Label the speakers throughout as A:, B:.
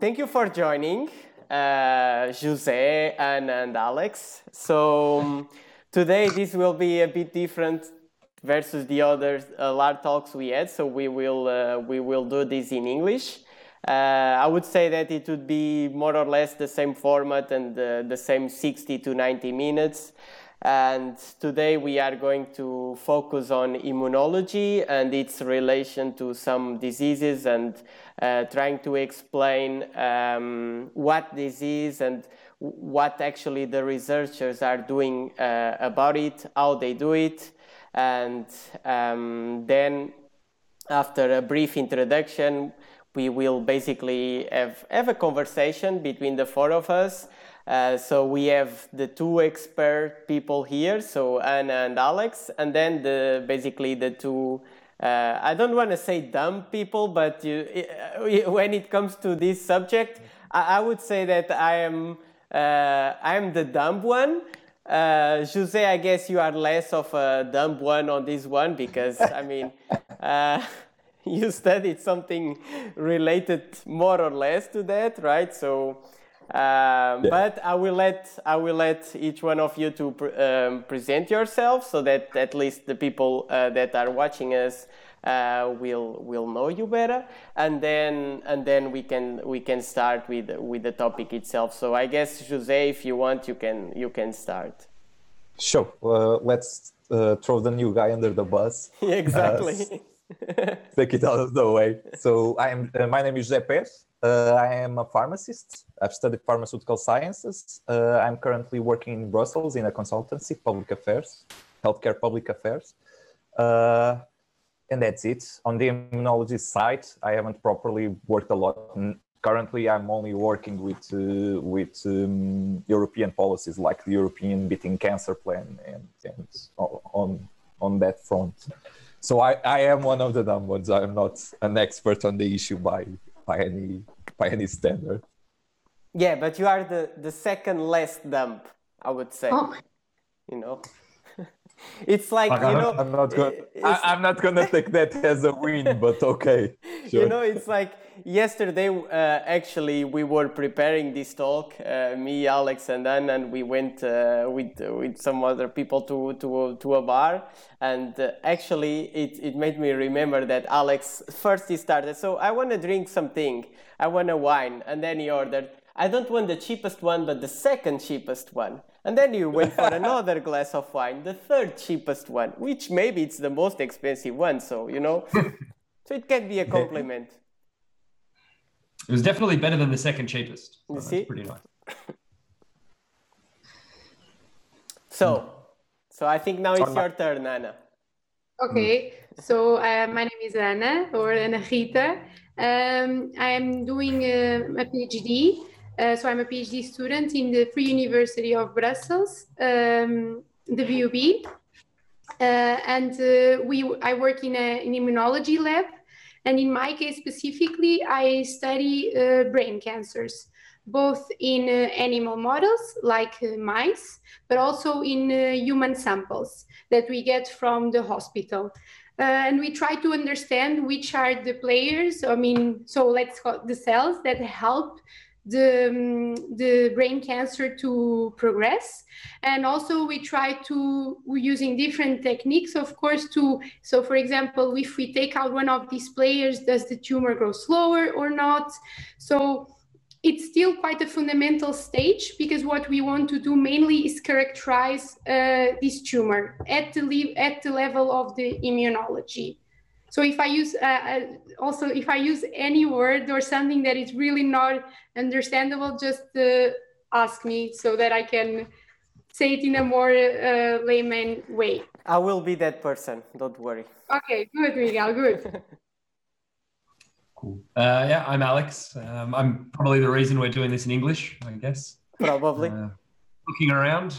A: thank you for joining, uh, Jose and, and Alex. So um, today this will be a bit different versus the other uh, talks we had. So we will uh, we will do this in English. Uh, I would say that it would be more or less the same format and the, the same 60 to 90 minutes. And today we are going to focus on immunology and its relation to some diseases and uh, trying to explain um, what disease and what actually the researchers are doing uh, about it, how they do it. And um, then, after a brief introduction, we will basically have, have a conversation between the four of us uh, so we have the two expert people here, so Anna and Alex, and then the basically the two. Uh, I don't want to say dumb people, but you, when it comes to this subject, I, I would say that I am uh, I am the dumb one. Uh, Jose, I guess you are less of a dumb one on this one because I mean, uh, you studied something related more or less to that, right? So um, yeah. But I will let I will let each one of you to pre- um, present yourself so that at least the people uh, that are watching us uh, will will know you better, and then and then we can we can start with with the topic itself. So I guess Jose, if you want, you can you can start.
B: Sure. Uh, let's uh, throw the new guy under the bus.
A: exactly.
B: take it out of the way. So I am. Uh, my name is José Pérez. Uh, I am a pharmacist. I've studied pharmaceutical sciences. Uh, I'm currently working in Brussels in a consultancy, public affairs, healthcare public affairs. Uh, and that's it. On the immunology side, I haven't properly worked a lot. Currently, I'm only working with uh, with um, European policies like the European Beating Cancer Plan and, and on on that front. So I, I am one of the dumb ones. I'm not an expert on the issue by by any by any standard.
A: Yeah, but you are the the second less dumb, I would say. Oh. You know. It's like, you know
B: i'm not gonna I, am not gonna take that as a win but okay
A: sure. you know it's like yesterday uh, actually we were preparing this talk uh, me alex and then and we went uh, with with some other people to to to a bar and uh, actually it, it made me remember that alex first he started so i want to drink something i want a wine and then he ordered I don't want the cheapest one, but the second cheapest one. And then you went for another glass of wine, the third cheapest one, which maybe it's the most expensive one. So, you know, so it can be a compliment.
C: It was definitely better than the second cheapest.
A: So you see?
C: Pretty nice.
A: so, so I think now it's your turn, Anna.
D: Okay, so uh, my name is Anna or Ana Rita. Um, I am doing a, a PhD uh, so I'm a PhD student in the Free University of Brussels, um, the VUB. Uh, and uh, we, I work in a, an immunology lab. And in my case specifically, I study uh, brain cancers, both in uh, animal models like uh, mice, but also in human samples that we get from the hospital. Uh, and we try to understand which are the players i mean so let's call the cells that help the, the brain cancer to progress. And also we try to, using different techniques, of course, to, so for example, if we take out one of these players, does the tumor grow slower or not? So it's still quite a fundamental stage because what we want to do mainly is characterize uh, this tumor at the, at the level of the immunology. So if I use uh, uh, also if I use any word or something that is really not understandable, just uh, ask me so that I can say it in a more uh, layman way.
A: I will be that person. Don't worry.
D: Okay, good, Miguel. Good.
C: cool. Uh, yeah, I'm Alex. Um, I'm probably the reason we're doing this in English, I guess.
A: Probably.
C: Uh, looking around.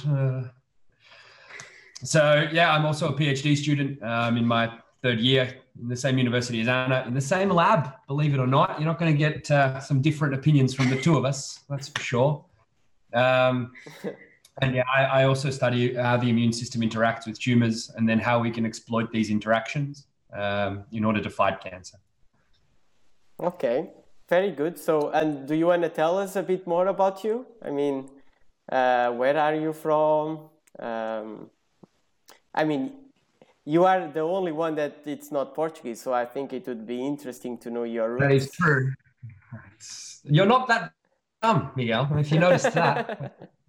C: so yeah, I'm also a PhD student. Um, in my third year in the same university as Anna, in the same lab, believe it or not. You're not going to get uh, some different opinions from the two of us, that's for sure. Um, and yeah, I, I, also study how the immune system interacts with tumors and then how we can exploit these interactions um, in order to fight cancer.
A: Okay. very good. So, and do you want to tell us a bit more about you? I mean, uh, where are you from? Um, I mean, you are the only one that it's not Portuguese, so I think it would be interesting to know your roots.
C: That is true. You're not that dumb, Miguel, if you noticed that.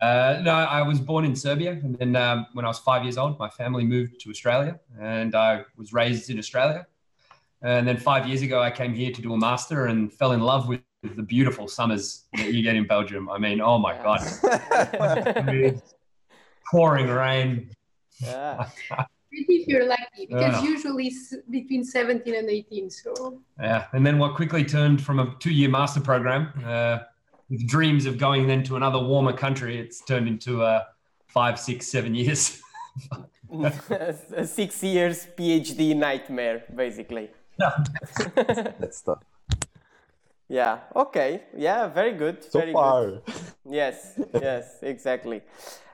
C: Uh, no, I was born in Serbia, and then um, when I was five years old, my family moved to Australia, and I was raised in Australia. And then five years ago, I came here to do a master and fell in love with the beautiful summers that you get in Belgium. I mean, oh my god, pouring rain.
A: Yeah.
D: if you're lucky, because
C: Yeah.
D: usually it's between 17 and 18. So
C: Yeah, and then what quickly turned from a two-year master program uh, with dreams of going then to another warmer country, it's turned into uh, five, six, seven years.
A: a six years PhD nightmare, basically.
B: That's the
A: Yeah. Okay. Yeah. Very good.
B: so
A: very
B: far.
A: Good. Yes. Yes. Exactly.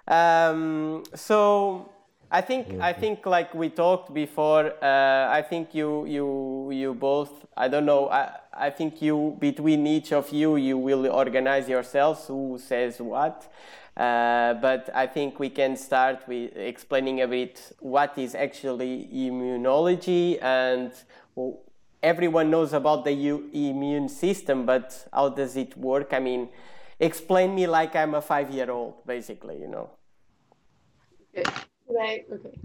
A: Um, so I think I think like we talked before. Uh, I think you you you both. I don't know. I I think you between each of you you will organize yourselves who says what. Uh, but I think we can start with explaining a bit what is actually immunology and w- everyone knows about the u- immune system, but how does it work? I mean, explain me like I'm a five year old, basically, you know.
D: Right. Okay.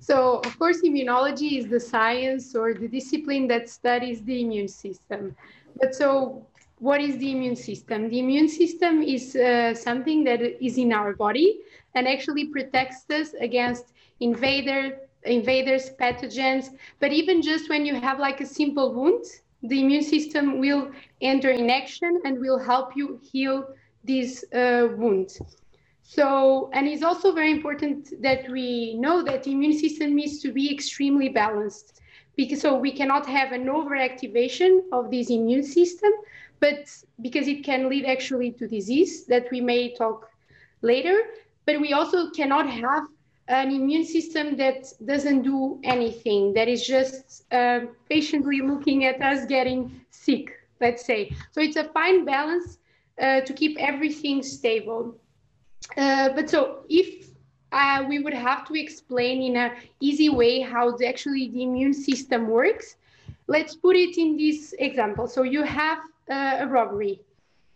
D: So, of course, immunology is the science or the discipline that studies the immune system. But so, what is the immune system? The immune system is uh, something that is in our body and actually protects us against invader, invaders, pathogens. But even just when you have like a simple wound, the immune system will enter in action and will help you heal this uh, wound. So, and it's also very important that we know that the immune system needs to be extremely balanced. Because so we cannot have an overactivation of this immune system, but because it can lead actually to disease that we may talk later. But we also cannot have an immune system that doesn't do anything, that is just uh, patiently looking at us getting sick, let's say. So it's a fine balance uh, to keep everything stable. Uh, but so if uh, we would have to explain in an easy way how the, actually the immune system works, let's put it in this example. So you have uh, a robbery.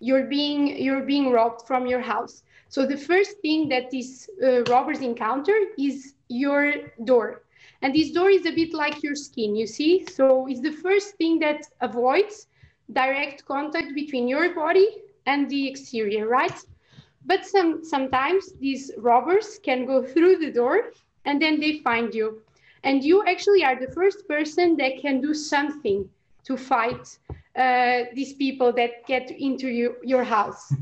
D: You're being you're being robbed from your house. So the first thing that these uh, robbers encounter is your door. And this door is a bit like your skin, you see? So it's the first thing that avoids direct contact between your body and the exterior, right? But some sometimes these robbers can go through the door and then they find you. And you actually are the first person that can do something to fight uh, these people that get into you, your house.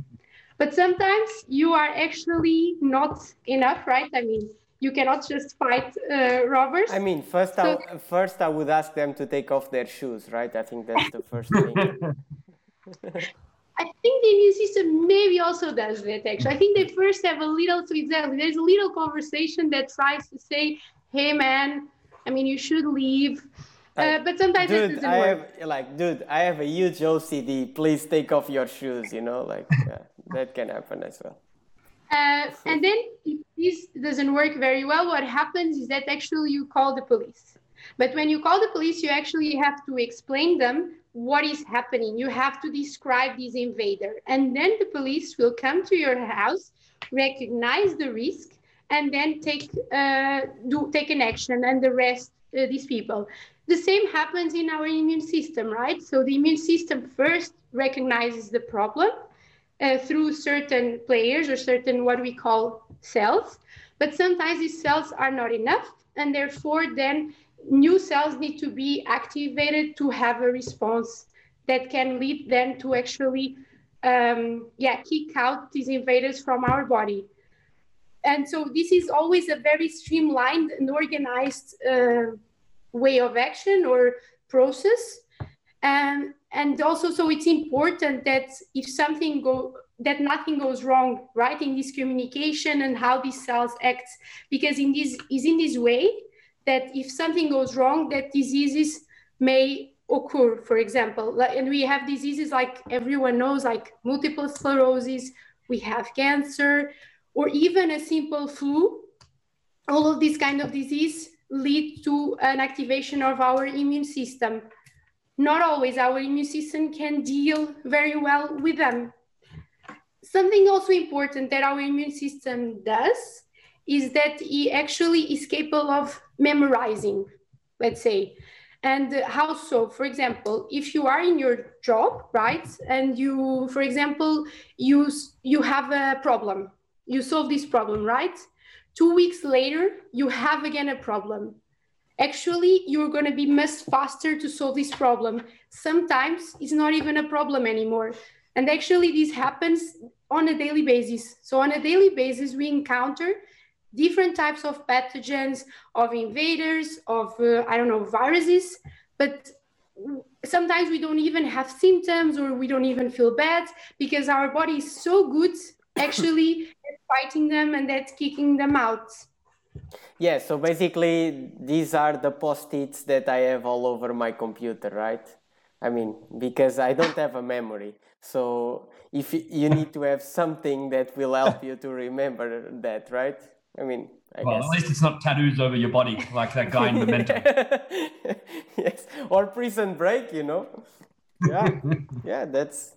D: But sometimes you are actually not enough, right? I mean, you cannot just fight uh, robbers.
A: I mean, first,
D: So-
A: I, first I would ask them to take off their shoes, right? I think that's the first thing.
D: I think the immune system maybe also does that actually. I think they first have a little, so exactly, there's a little conversation that tries to say, hey man, I mean, you should leave. Uh, but sometimes it
A: dude,
D: doesn't
A: I
D: work.
A: have like, dude, I have a huge OCD. Please take off your shoes. You know, like yeah, that can happen as well.
D: Uh, and then if this doesn't work very well, what happens is that actually you call the police. But when you call the police, you actually have to explain them what is happening. You have to describe this invader. And then the police will come to your house, recognize the risk, and then take uh, do take an action and arrest uh, these people. The same happens in our immune system, right? So the immune system first recognizes the problem uh, through certain players or certain what we call cells. But sometimes these cells are not enough, and therefore then new cells need to be activated to have a response that can lead them to actually um, yeah kick out these invaders from our body. And so this is always a very streamlined and organized uh, way of action or process and and also so it's important that if something go that nothing goes wrong right in this communication and how these cells act because in this is in this way that if something goes wrong that diseases may occur, for example. And we have diseases like everyone knows, like multiple sclerosis, we have cancer, or even a simple flu. All of these kind of disease lead to an activation of our immune system. Not always our immune system can deal very well with them. Something also important that our immune system does is that it actually is capable of memorizing, let's say. And how so? For example, if you are in your job, right, and you, for example, you you have a problem, you solve this problem, right? Two weeks later, you have again a problem. Actually, you're going to be much faster to solve this problem. Sometimes it's not even a problem anymore. And actually, this happens on a daily basis. So, on a daily basis, we encounter different types of pathogens, of invaders, of, uh, I don't know, viruses, but sometimes we don't even have symptoms or we don't even feel bad because our body is so good actually at fighting them and that's kicking them out.
A: Yeah, so basically these are the post-its that I have all over my computer, right? I mean, because I don't have a memory. So if you need to have something that will help you to remember that, right? I mean, I
C: well,
A: guess.
C: at least it's not tattoos over your body like that guy in Memento.
A: yes, or Prison Break, you know. Yeah, yeah, that's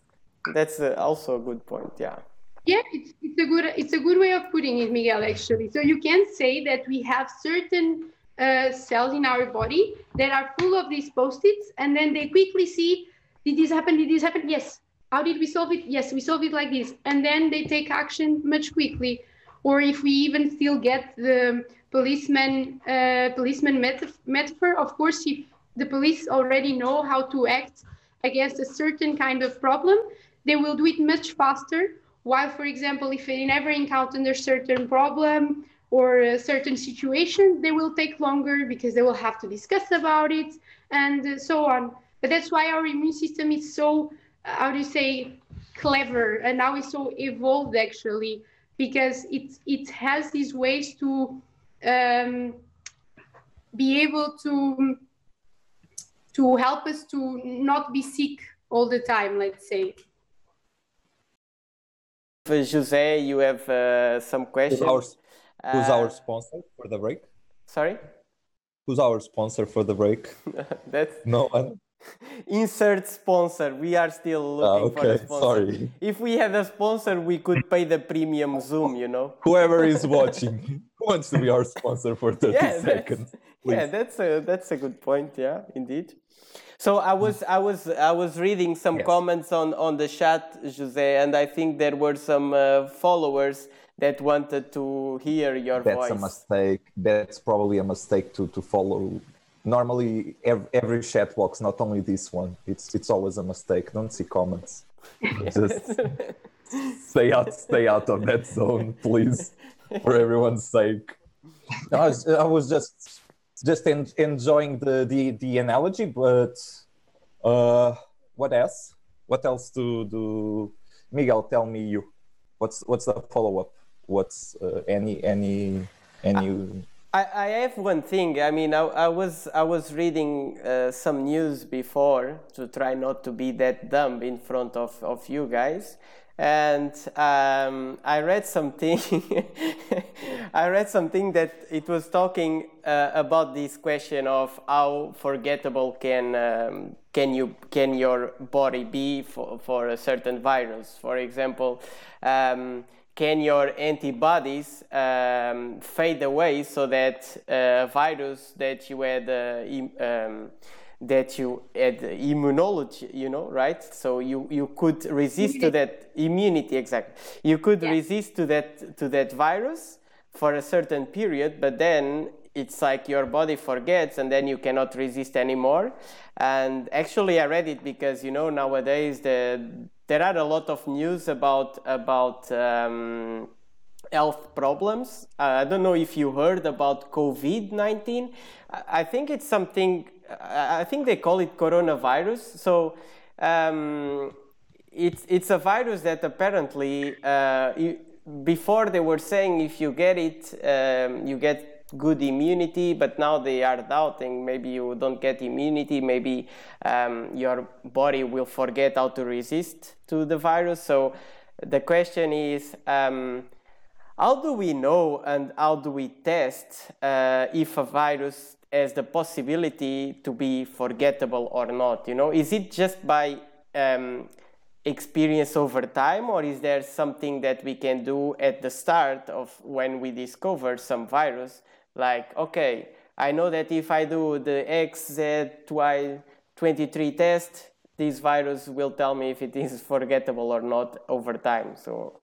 A: that's uh, also a good point. Yeah.
D: Yeah, it's, it's a good it's a good way of putting it, Miguel. Actually, so you can say that we have certain uh, cells in our body that are full of these post-its, and then they quickly see, did this happen? Did this happen? Yes. How did we solve it? Yes, we solve it like this, and then they take action much quickly or if we even still get the policeman uh, policeman metaphor of course if the police already know how to act against a certain kind of problem they will do it much faster. While for example if they never encounter a certain problem or a certain situation they will take longer because they will have to discuss about it and so on. But that's why our immune system is so how do you say clever and now it's so evolved actually because it it has these ways to um, be able to to help us to not be sick all the time. Let's say.
A: Jose, you have uh, some questions.
B: Who's our, who's our uh, sponsor for the break?
A: Sorry.
B: Who's our sponsor for the break?
A: That's
B: no one.
A: Insert sponsor. We are still
B: ah,
A: looking
B: okay,
A: for a sponsor.
B: Sorry.
A: If we had a sponsor, we could pay the premium Zoom, you know?
B: Whoever is watching who wants to be our sponsor for 30
A: yeah,
B: seconds.
A: Please. Yeah, that's a that's a good point, yeah, indeed. So I was I was I was reading some yes. comments on on the chat, Jose, and I think there were some uh, followers that wanted to hear your
B: that's
A: voice.
B: That's a mistake. That's probably a mistake to to follow normally every, every chat box, not only this one. It's it's always a mistake. Don't see comments. Just stay out, stay out of that zone, please, for everyone's sake. I was, I was just just en- enjoying the, the the analogy, but uh, what else? What else to do? Miguel, tell me you. What's what's the follow up? What's uh, any any any?
A: I, I have one thing. I mean, I, I was I was reading uh, some news before to try not to be that dumb in front of, of you guys, and um, I read something. I read something that it was talking uh, about this question of how forgettable can um, can you can your body be for, for a certain virus. For example. Um, can your antibodies um, fade away so that a uh, virus that you had uh, um, that you had immunology you know right? So you, you could resist to that immunity exactly. You could yeah. resist to that to that virus for a certain period but then it's like your body forgets and then you cannot resist anymore. And actually i read it because you know nowadays the there are a lot of news about about um, health problems. Uh, I don't know if you heard about COVID nineteen. I think it's something. I think they call it coronavirus. So. Um, it's it's a virus that apparently uh, before they were saying if you get it um, you get good immunity, but now they are doubting maybe you don't get immunity, maybe um, your body will forget how to resist to the virus. So the question is um, how do we know and how do we test uh, if a virus has the possibility to be forgettable or not? You know, is it just by um, experience over time or is there something that we can do at the start of when we discover some virus like okay i know that if i do the xzy23 test this virus will tell me if it is forgettable or not over time so.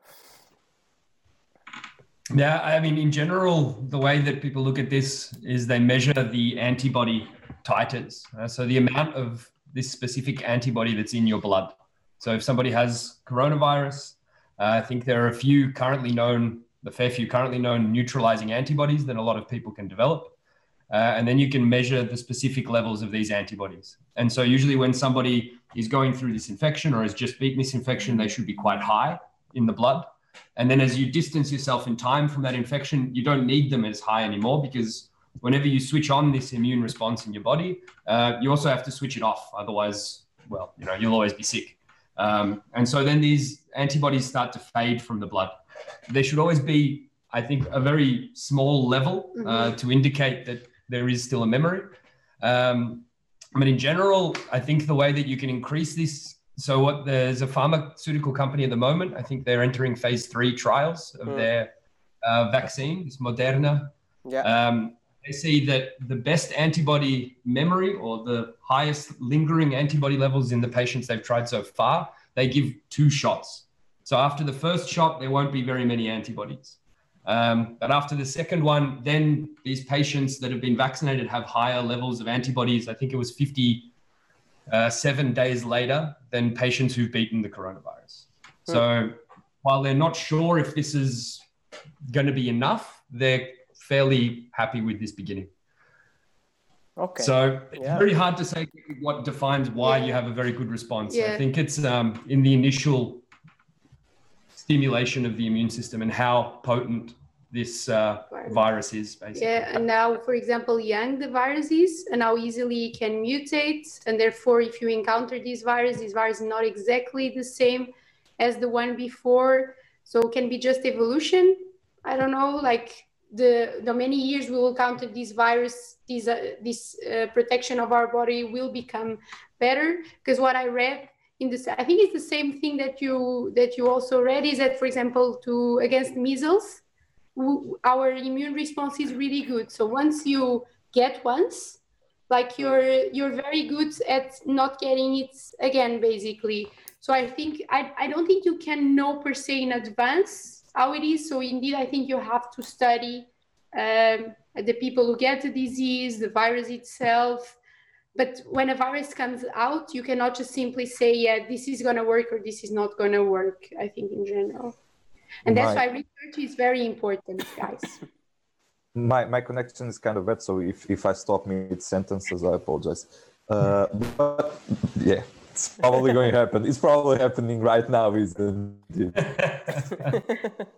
C: Yeah i mean in general the way that people look at this is they measure the antibody titers uh, so the amount of this specific antibody that's in your blood. So if somebody has coronavirus, uh, I think there are a few currently known, the fair few currently known neutralizing antibodies that a lot of people can develop. Uh, and then you can measure the specific levels of these antibodies. And so usually when somebody is going through this infection or has just beaten this infection, they should be quite high in the blood. And then as you distance yourself in time from that infection, you don't need them as high anymore because whenever you switch on this immune response in your body, uh, you also have to switch it off. Otherwise, well, you know, you'll always be sick. Um, and so then these antibodies start to fade from the blood. There should always be, I think, a very small level uh, mm-hmm. to indicate that there is still a memory. Um, I mean, in general, I think the way that you can increase this. So, what there's a pharmaceutical company at the moment. I think they're entering phase three trials of mm. their uh, vaccine. It's Moderna.
A: Yeah. Um,
C: they see that the best antibody memory or the highest lingering antibody levels in the patients they've tried so far, they give two shots. So after the first shot, there won't be very many antibodies. Um, but after the second one, then these patients that have been vaccinated have higher levels of antibodies. I think it was 57 days later than patients who've beaten the coronavirus. Hmm. So while they're not sure if this is going to be enough, they're fairly happy with this beginning.
A: Okay.
C: So it's yeah. very hard to say what defines why yeah. you have a very good response. Yeah. I think it's um, in the initial stimulation of the immune system and how potent this uh, virus is basically.
D: Yeah, and now, for example, young the virus is, and how easily it can mutate, and therefore, if you encounter this virus, this virus is not exactly the same as the one before, so it can be just evolution. I don't know, like the the many years we will counter this virus this uh, this uh, protection of our body will become better because what i read in this i think it's the same thing that you that you also read is that for example to against measles our immune response is really good so once you get once like you're you're very good at not getting it again basically so i think i, I don't think you can know per se in advance how it is. So indeed, I think you have to study um, the people who get the disease, the virus itself. But when a virus comes out, you cannot just simply say, yeah, this is going to work or this is not going to work, I think, in general. And that's my, why research is very important, guys.
B: My, my connection is kind of bad, so if, if I stop mid sentences, I apologize. Uh, but yeah, it's probably going to happen. It's probably happening right now, isn't it?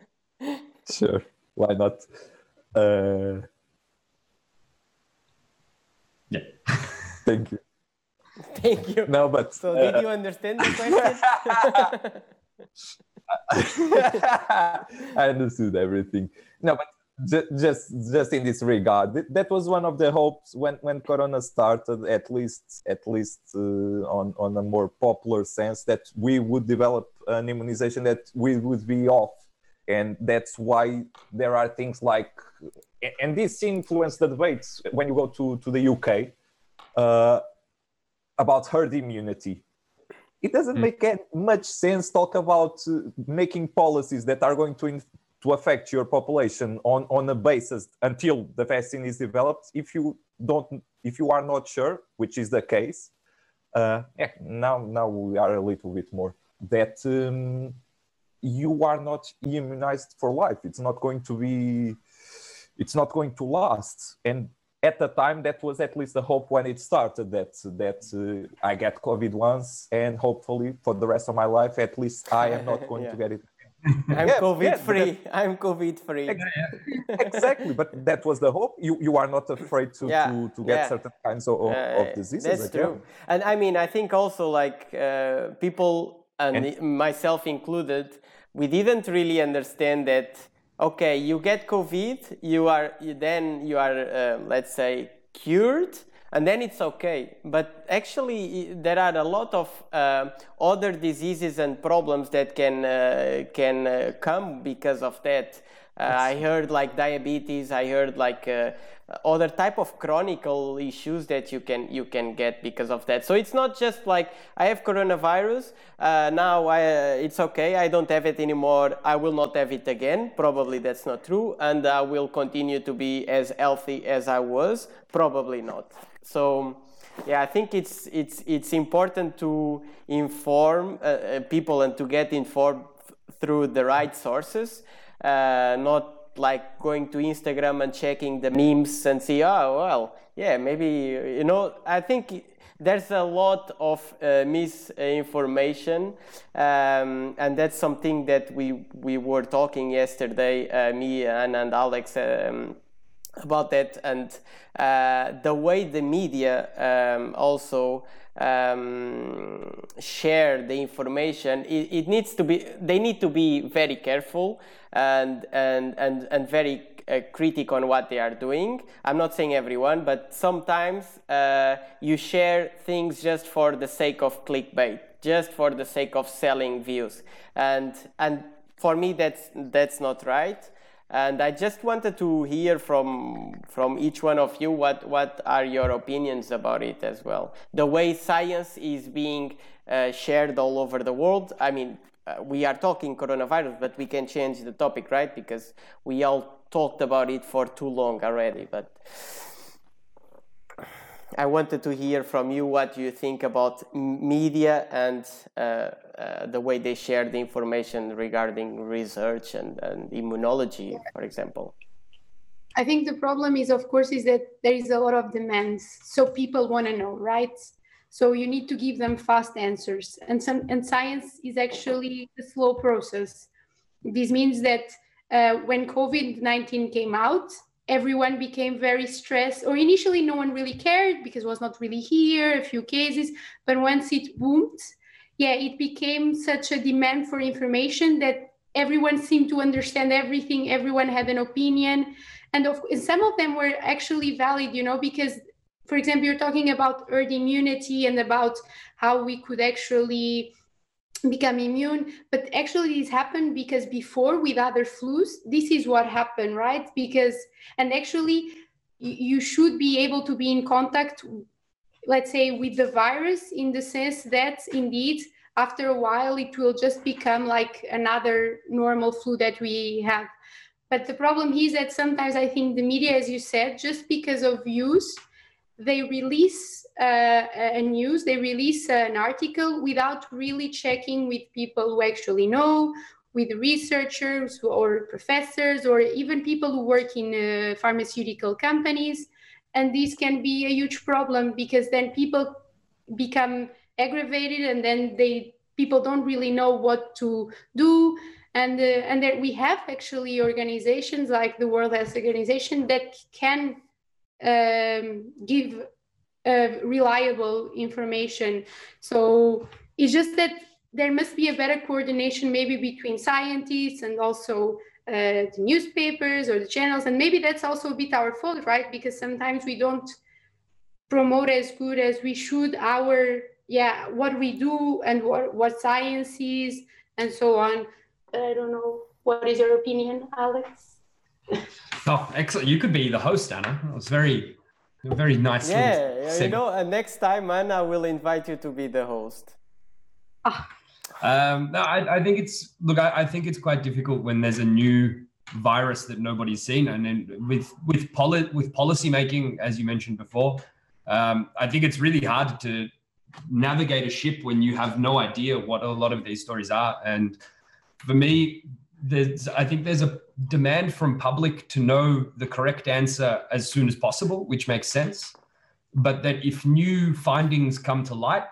B: sure, why not? Uh,
C: yeah.
B: Thank you.
A: Thank you.
B: No, but
A: so uh, did you understand the question?
B: I understood everything. No, but just just in this regard that was one of the hopes when when corona started at least at least uh, on on a more popular sense that we would develop an immunization that we would be off and that's why there are things like and this influenced the debates when you go to to the UK uh, about herd immunity. It doesn't mm. make much sense talk about uh, making policies that are going to to affect your population on, on a basis until the vaccine is developed. If you don't if you are not sure which is the case uh, yeah, now now we are a little bit more that um, you are not immunized for life. It's not going to be it's not going to last. And at the time that was at least the hope when it started that that uh, i get covid once and hopefully for the rest of my life at least i am not going yeah. to get it
A: I'm
B: Yeah,
A: COVID
B: yeah,
A: free. I'm COVID free.
B: exactly, but that was the hope. You you are not afraid to to, to get certain kinds of, of,
A: Uh,
B: of diseases.
A: That's
B: again.
A: true. And I mean, I think also like uh, people and,
B: And-
A: myself included, we didn't really understand that. Okay, you get COVID, you are you, then you are uh, let's say cured, and then it's okay. But actually, there are a lot of uh, other diseases and problems that can uh, can uh, come because of that. Uh, I heard like diabetes. I heard like uh, other type of chronical issues that you can you can get because of that. So it's not just like I have coronavirus uh, now. I, uh, it's okay. I don't have it anymore. I will not have it again. Probably that's not true, and I will continue to be as healthy as I was. Probably not. So yeah, I think it's it's it's important to inform uh, uh, people and to get informed through the right sources, uh, not like going to Instagram and checking the memes and see, oh well, yeah, maybe you know. I think there's a lot of uh, misinformation, um, and that's something that we we were talking yesterday, uh, me and, and Alex. Um, about that and uh, the way the media um, also um, share the information it, it needs to be they need to be very careful and and and, and very uh, critic on what they are doing. I'm not saying everyone but sometimes uh, you share things just for the sake of clickbait just for the sake of selling views. And and for me that's that's not right and I just wanted to hear from from each one of you what what are your opinions about it as well. The way science is being uh, shared all over the world. I mean, uh, we are talking coronavirus, but we can change the topic, right? Because we all talked about it for too long already. But I wanted to hear from you what you think about media and uh, uh, the way they share the information regarding research and, and immunology, for example.
D: I think the problem is, of course, is that there is a lot of demands. So people want to know, right? So you need to give them fast answers. And some and science is actually a slow process. This means that uh, when COVID-19 came out, everyone became very stressed or initially no one really cared because it was not really here a few cases but once it boomed yeah it became such a demand for information that everyone seemed to understand everything everyone had an opinion. And of, and some of them were actually valid you know because for example you're talking about herd immunity and about how we could actually become immune but actually this happened because before with other flus this is what happened right? Because and actually you should be able to be in contact let's say with the virus in the sense that indeed after a while it will just become like another normal flu that we have. But the problem is that sometimes i think the media as you said just because of views they release uh, a news, they release an article without really checking with people who actually know, with researchers or professors, or even people who work in uh, pharmaceutical companies. And this can be a huge problem because then people become aggravated, and then they people don't really know what to do. And uh, and that we have actually organizations like the World Health Organization that can um, give uh, reliable information. So it's just that there must be a better coordination, maybe between scientists and also uh, the newspapers or the channels. And maybe that's also a bit our fault, right? Because sometimes we don't promote as good as we should our yeah what we do and what what science is and so on. I don't know. What is your opinion, Alex?
C: Oh, excellent! You could be the host, Anna. It was very, very nice.
A: Yeah, yeah, you
C: segment.
A: know, and next time, Anna will invite you to be the host.
C: Um, no, I, I think it's look. I, I think it's quite difficult when there's a new virus that nobody's seen, and then with with poli- with policy making, as you mentioned before, um, I think it's really hard to navigate a ship when you have no idea what a lot of these stories are. And for me, there's I think there's a demand from public to know the correct answer as soon as possible, which makes sense. But that if new findings come to light,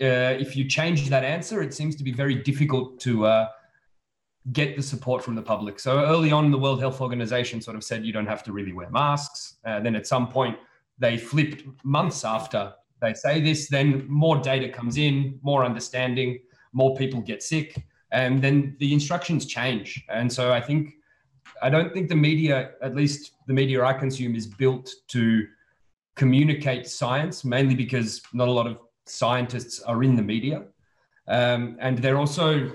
C: uh, if you change that answer, it seems to be very difficult to uh, get the support from the public. So early on, the World Health Organization sort of said you don't have to really wear masks. Uh, then at some point, they flipped months after they say this, then more data comes in, more understanding, more people get sick, and then the instructions change. And so I think, I don't think the media, at least the media I consume, is built to communicate science, mainly because not a lot of scientists are in the media. Um, and they're also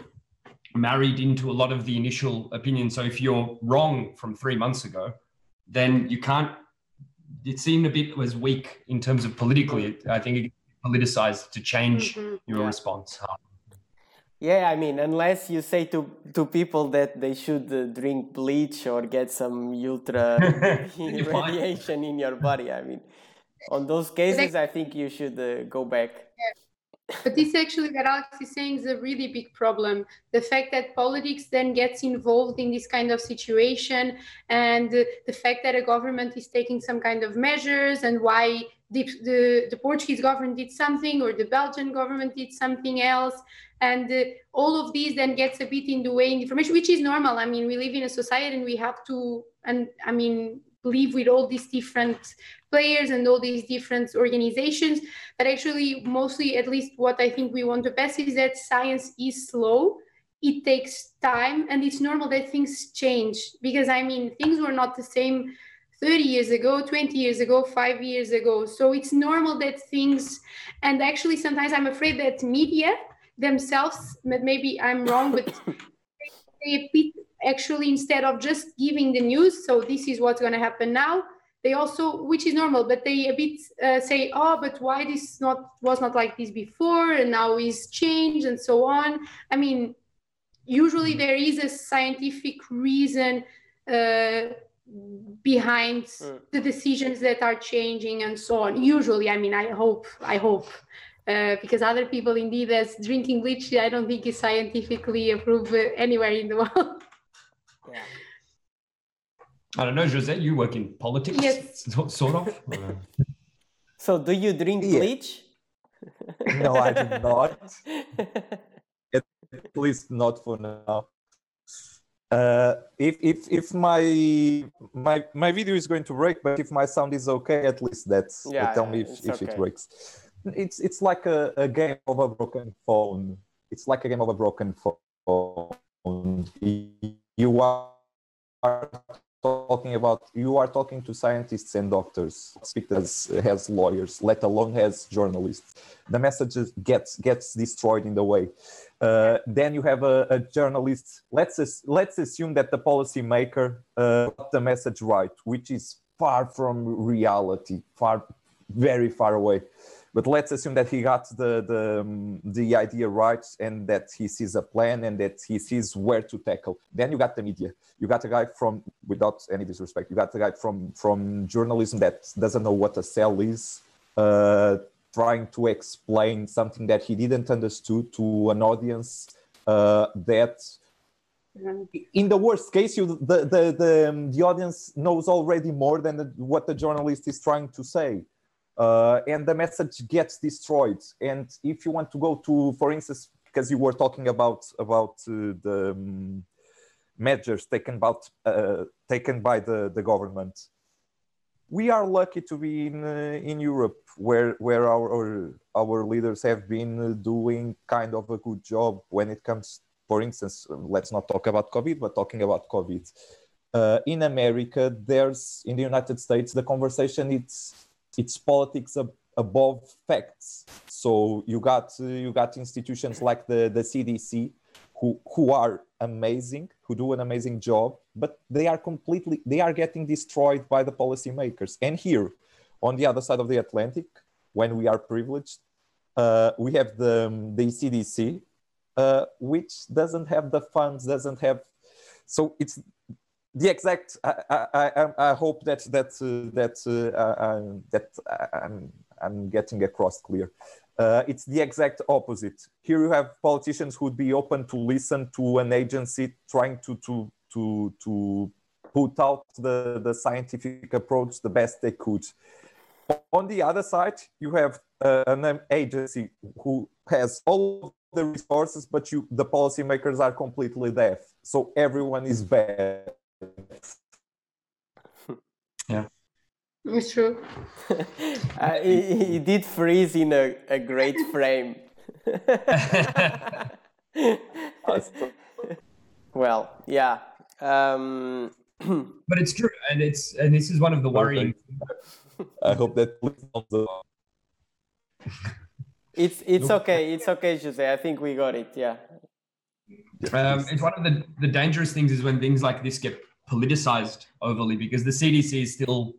C: married into a lot of the initial opinion. So if you're wrong from three months ago, then you can't. It seemed a bit was weak in terms of politically. I think it politicized to change
D: Mhm.
C: your
A: Yeah.
C: response.
A: Yeah, I mean, unless you say to to people that they should uh, drink bleach or get some ultra radiation in your body, I mean, on those cases, I think you should uh, go back.
D: But this actually, what Alex is saying, is a really big problem. The fact that politics then gets involved in this kind of situation, and uh, the fact that a government is taking some kind of measures, and why the, the, the Portuguese government did something or the Belgian government did something else. And uh, all of these then gets a bit in the way in information, which is normal. I mean, we live in a society and we have to, and I mean, live with all these different players and all these different organizations but actually mostly at least what i think we want to pass is that science is slow it takes time and it's normal that things change because i mean things were not the same 30 years ago 20 years ago 5 years ago. So it's normal that things and actually sometimes i'm afraid that media themselves but maybe i'm wrong but they actually instead of just giving the news so this is what's going to happen now. They also which is normal but they a bit uh, say oh but why this not was not like this before and now is changed and so on. I mean usually there is a scientific reason uh, behind
A: Mm.
D: the decisions that are changing and so on usually i mean i hope i hope uh, because other people indeed as drinking bleach i don't think is scientifically approved uh, anywhere in the world
A: Yeah.
C: I don't know, Jose, you work in politics,
D: Yes.
C: so- sort of.
A: So, do you drink
B: Yeah.
A: bleach?
B: No, I do not. At least not for now. Uh, if if if my my my video is going to break, but if my sound is okay, at least that's
A: Yeah,
B: tell me if, if
A: okay.
B: it breaks. It's it's like a, a game of a broken phone. It's like a game of a broken phone. You are talking about you are talking to scientists and doctors speak as as lawyers let alone as journalists the messages gets gets destroyed in the way uh, then you have a, a journalist. Let's as, let's assume that the policymaker uh, got the message right which is far from reality far very far away. But let's assume that he got the the, um, the idea right and that he sees a plan and that he sees where to tackle. Then you got the media. You got a guy from without any disrespect you got a guy from from journalism that doesn't know what a cell is. Uh, trying to explain something that he didn't understood to an audience uh, that in the worst case you the the the, um, the audience knows already more than the, what the journalist is trying to say. Uh, and the message gets destroyed. And if you want to go to for instance because you were talking about about uh, the um, measures taken about uh, taken by the the government we are lucky to be in uh, in Europe where where our, our leaders have been uh, doing kind of a good job when it comes for instance let's not talk about covid but talking about covid. Uh, in america there's in the united states the conversation it's it's politics ab- above facts. So you got uh, you got institutions like the the cdc who who are amazing who do an amazing job but they are completely they are getting destroyed by the policymakers. And here on the other side of the atlantic when we are privileged uh, we have the um, the cdc uh, which doesn't have the funds doesn't have so it's the exact i i i, I hope that that uh, that uh, uh, that i'm i'm getting across clear uh, it's the exact opposite. Here you have politicians who would be open to listen to an agency trying to to to to put out the, the scientific approach the best they could. On the other side, you have uh, an agency who has all the resources, but you the policymakers are completely deaf. So everyone is bad.
C: Yeah.
D: It's true.
A: uh, he, he did freeze in a, a great frame. well, yeah. Um,
C: but it's true, and it's and this is one of the worrying.
B: I hope that
A: it's it's okay. It's okay, Jose. I think we got it. Yeah.
C: Um, it's one of the, the dangerous things is when things like this get politicized overly because the CDC is still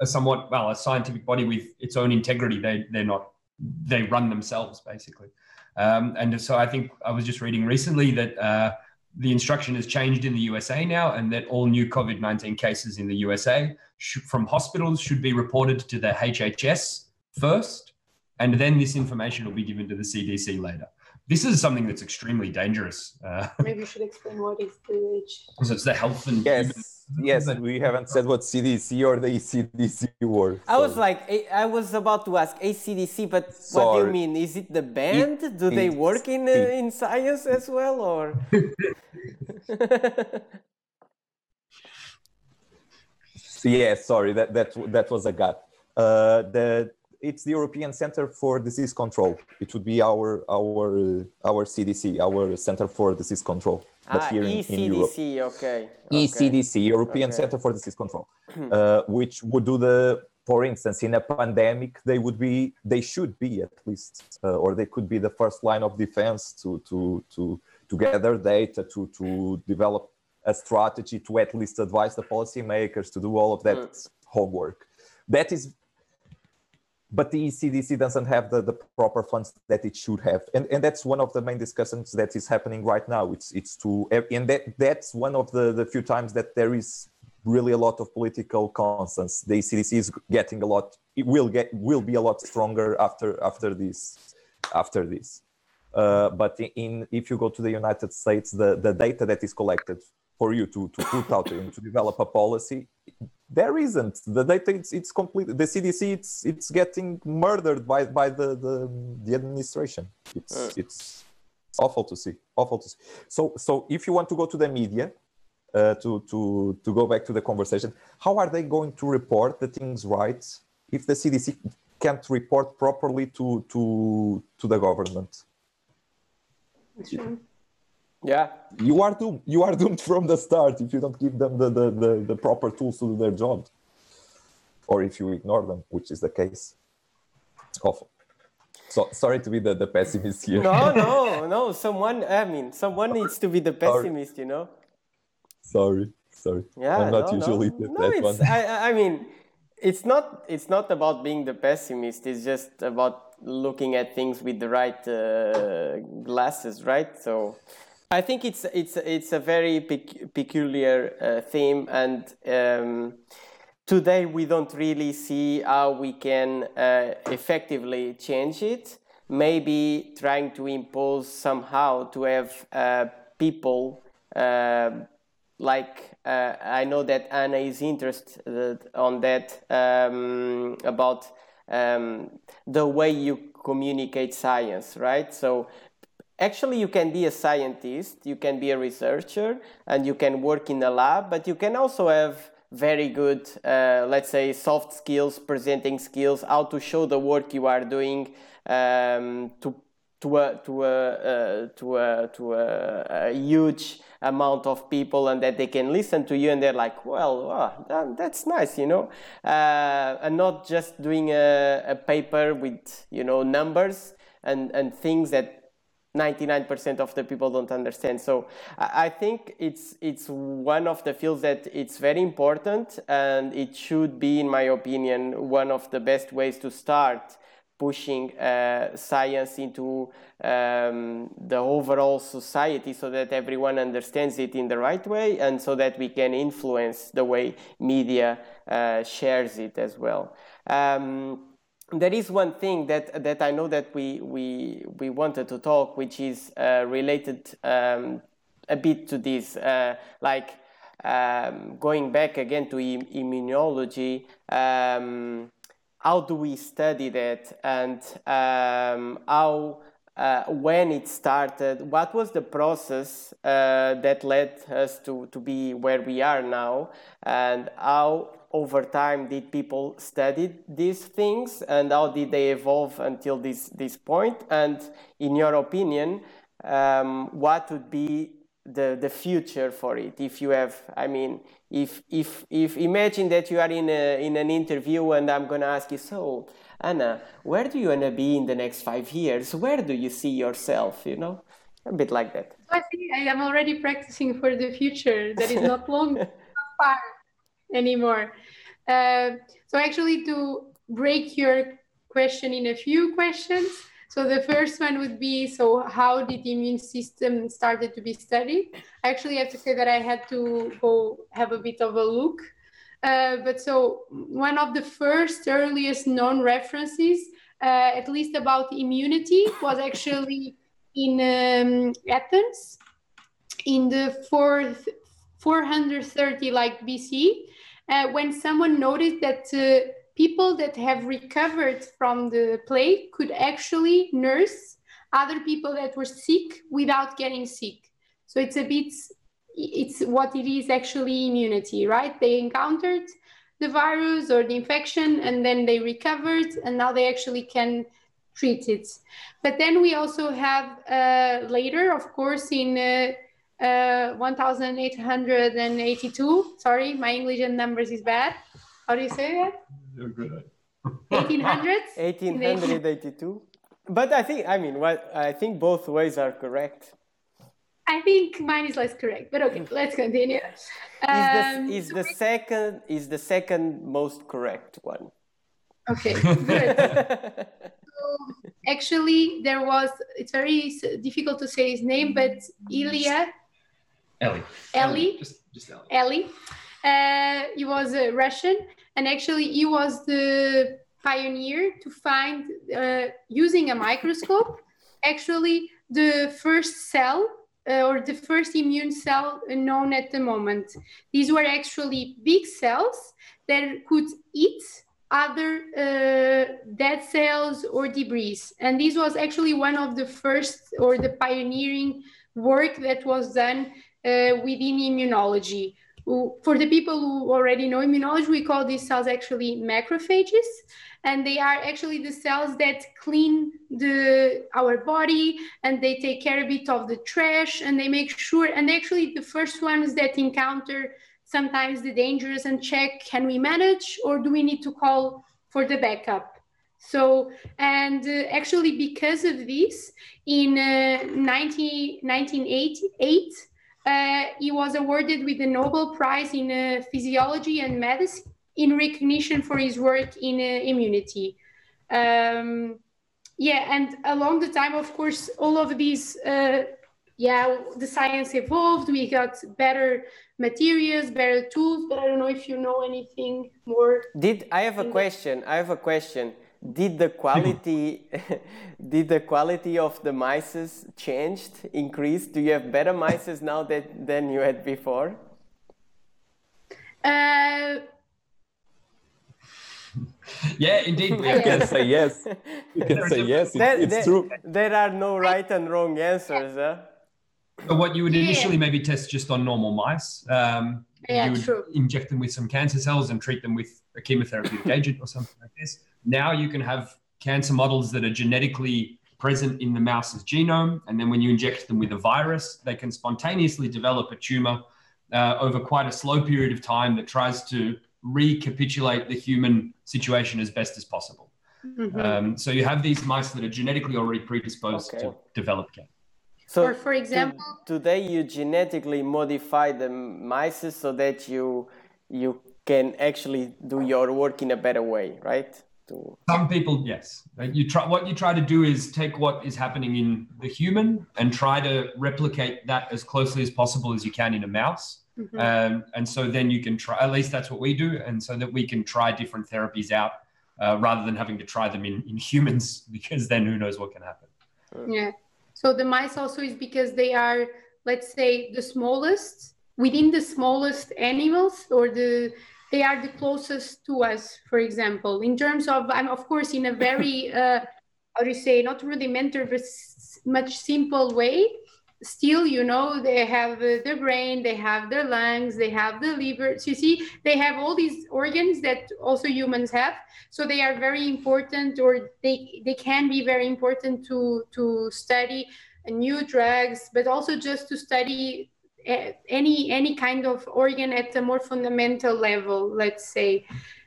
C: a somewhat well a scientific body with its own integrity. They they're not they run themselves basically, um, and so I think I was just reading recently that uh, the instruction has changed in the USA now, and that all new COVID nineteen cases in the USA from hospitals should be reported to the HHS first, and then this information will be given to the CDC later. This is something that's extremely dangerous. Uh,
D: Maybe you should explain what is the H.
C: so it's the health and
B: yes, yes, we haven't said what CDC or the ECDC were.
A: I was like, I I was about to ask ACDC, but what do you mean? Is it the band? do they work in uh,
B: it-
A: in science as well, or?
B: Yeah, sorry, that that that was a gap. Uh, the it's the European Center for Disease Control. It would be our our uh, our CDC, our Center for Disease Control, but
A: ah,
B: here in, in Europe.
A: ECDC. Okay. okay.
B: ECDC, European
A: Okay.
B: Center for Disease Control, uh, which would do the, for instance, in a pandemic, they would be, they should be at least, uh, or they could be the first line of defense to to to to gather data, to to develop a strategy, to at least advise the policymakers to do all of that homework. That is. But the ECDC doesn't have the, the proper funds that it should have, and, and that's one of the main discussions that is happening right now. It's it's to and that that's one of the, the few times that there is really a lot of political consensus. The ECDC is getting a lot. It will get will be a lot stronger after after this after this. Uh, but in if you go to the United States, the, the data that is collected for you to, to put out and to develop a policy, there isn't the data. It's, it's complete. The CDC it's it's getting murdered by by the the, the administration. It's
A: Uh.
B: it's awful to see. Awful to see. So so if you want to go to the media, uh, to to to go back to the conversation, how are they going to report the things right if the CDC can't report properly to to to the government?
D: It's true.
A: Yeah.
B: You are doomed. You are doomed from the start if you don't give them the the, the, the proper tools to do their job, or if you ignore them, which is the case. Awful. So sorry to be the, the pessimist here.
A: No, no, no. Someone. I mean, someone needs to be the pessimist. You know.
B: sorry, sorry.
A: Yeah.
B: I'm not
A: no,
B: usually
A: no.
B: that,
A: no,
B: that
A: it's.
B: one.
A: I, I- I mean, it's not. It's not about being the pessimist. It's just about looking at things with the right uh, glasses, right? So, I think it's it's it's a very pec- peculiar uh, theme, and um, today we don't really see how we can uh, effectively change it. Maybe trying to impose somehow to have uh, people uh, like uh, I know that Anna is interested on that um, about um, the way you communicate science, right? So actually you can be a scientist you can be a researcher and you can work in a lab but you can also have very good uh, let's say soft skills presenting skills how to show the work you are doing um, to to a to a uh, to a to a, a huge amount of people and that they can listen to you and they're like well wow, that, that's nice you know? Uh, and not just doing a, a paper with you know numbers and and things that 99% of the people don't understand. So I think it's it's one of the fields that it's very important and it should be, in my opinion, one of the best ways to start pushing uh, science into um, the overall society so that everyone understands it in the right way and so that we can influence the way media uh, shares it as well. Um, there is one thing that that I know that we we we wanted to talk, which is uh, related um, a bit to this, uh, like um, going back again to im- immunology. Um, how do we study that, and um, how uh, when it started, what was the process uh, that led us to, to be where we are now, and how over time did people study these things, and how did they evolve until this, this point? And in your opinion, um, what would be the, the future for it? If you have i mean if if if imagine that you are in a in an interview and i'm going to ask you so anna where do you want to be in the next five years? Where do you see yourself? You know a bit like that.
D: I think i am already practicing for the future that is not long not far anymore uh, so actually to break your question in a few questions so the first one would be, so how did the immune system started to be studied? I actually have to say that I had to go have a bit of a look. Uh, but so one of the first earliest known references, uh, at least about immunity, was actually in um, Athens in the fourth 430 like BC, uh, when someone noticed that uh, people that have recovered from the plague could actually nurse other people that were sick without getting sick. So it's a bit, it's what it is actually immunity, right? They encountered the virus or the infection and then they recovered and now they actually can treat it. But then we also have uh, later, of course, in uh, uh, 1882, sorry, my English and numbers is bad. How do you say that?
C: You're good.
D: 1800s
A: 1882 but i think i mean what i think both ways are correct.
D: I think mine is less correct but okay let's continue.
A: Is the,
D: Um,
A: is the second is the second most correct one?
D: Okay good. So actually there was it's very difficult to say his name but Ilya
C: Ellie.
D: Ellie
C: Just, just Ellie.
D: Ellie. Uh, he was a Russian, and actually, he was the pioneer to find, uh, using a microscope, actually the first cell uh, or the first immune cell known at the moment. These were actually big cells that could eat other uh, dead cells or debris. And this was actually one of the first or the pioneering work that was done within immunology. For the people who already know immunology, we call these cells actually macrophages, and they are actually the cells that clean the our body and they take care a bit of the trash and they make sure and actually the first ones that encounter sometimes the dangers and check can we manage or do we need to call for the backup so and uh, actually because of this in uh, 19, 1988 uh, he was awarded with the Nobel Prize in uh, Physiology and Medicine in recognition for his work in uh, immunity. Um, yeah, and along the time, of course, all of these, uh, yeah, the science evolved. We got better materials, better tools, but I don't know if you know anything more.
A: Did I have a question? I have a question. Did the quality did the quality of the mice changed, increased? Do you have better mice now that, than you had before?
D: Uh,
C: Yeah, indeed. We
B: You
C: have.
B: can say yes. You can say yes. It,
A: There,
B: it's
A: there-
B: true.
A: there are no right and wrong answers, huh?
C: But what you would
D: Yeah.
C: initially maybe test just on normal mice. Um,
D: Yeah,
C: you would
D: true.
C: inject them with some cancer cells and treat them with a chemotherapeutic agent or something like this. Now you can have cancer models that are genetically present in the mouse's genome, and then when you inject them with a virus, they can spontaneously develop a tumor uh, over quite a slow period of time that tries to recapitulate the human situation as best as possible.
D: mhm.
C: Um, so you have these mice that are genetically already predisposed
A: Okay.
C: to develop cancer.
A: So
D: or for
A: to-
D: example,
A: today you genetically modify the mice so that you you can actually do your work in a better way, right? To,
C: Some people, yes. Like You try what you try to do is take what is happening in the human and try to replicate that as closely as possible as you can in a mouse.
D: Mhm.
C: Um, and so then you can try. At least that's what we do, and so that we can try different therapies out uh, rather than having to try them in, in humans because then who knows what can happen.
D: Yeah. So the mice also is because they are, let's say, the smallest within the smallest animals, or the they are the closest to us. For example, in terms of, I'm of course in a very uh, how do you say, not rudimentary, but much simple way, still, you know, they have uh, their brain, they have their lungs, they have the liver. So you see, they have all these organs that also humans have. So they are very important, or they they can be very important to to study new drugs, but also just to study any any kind of organ at a more fundamental level, let's say.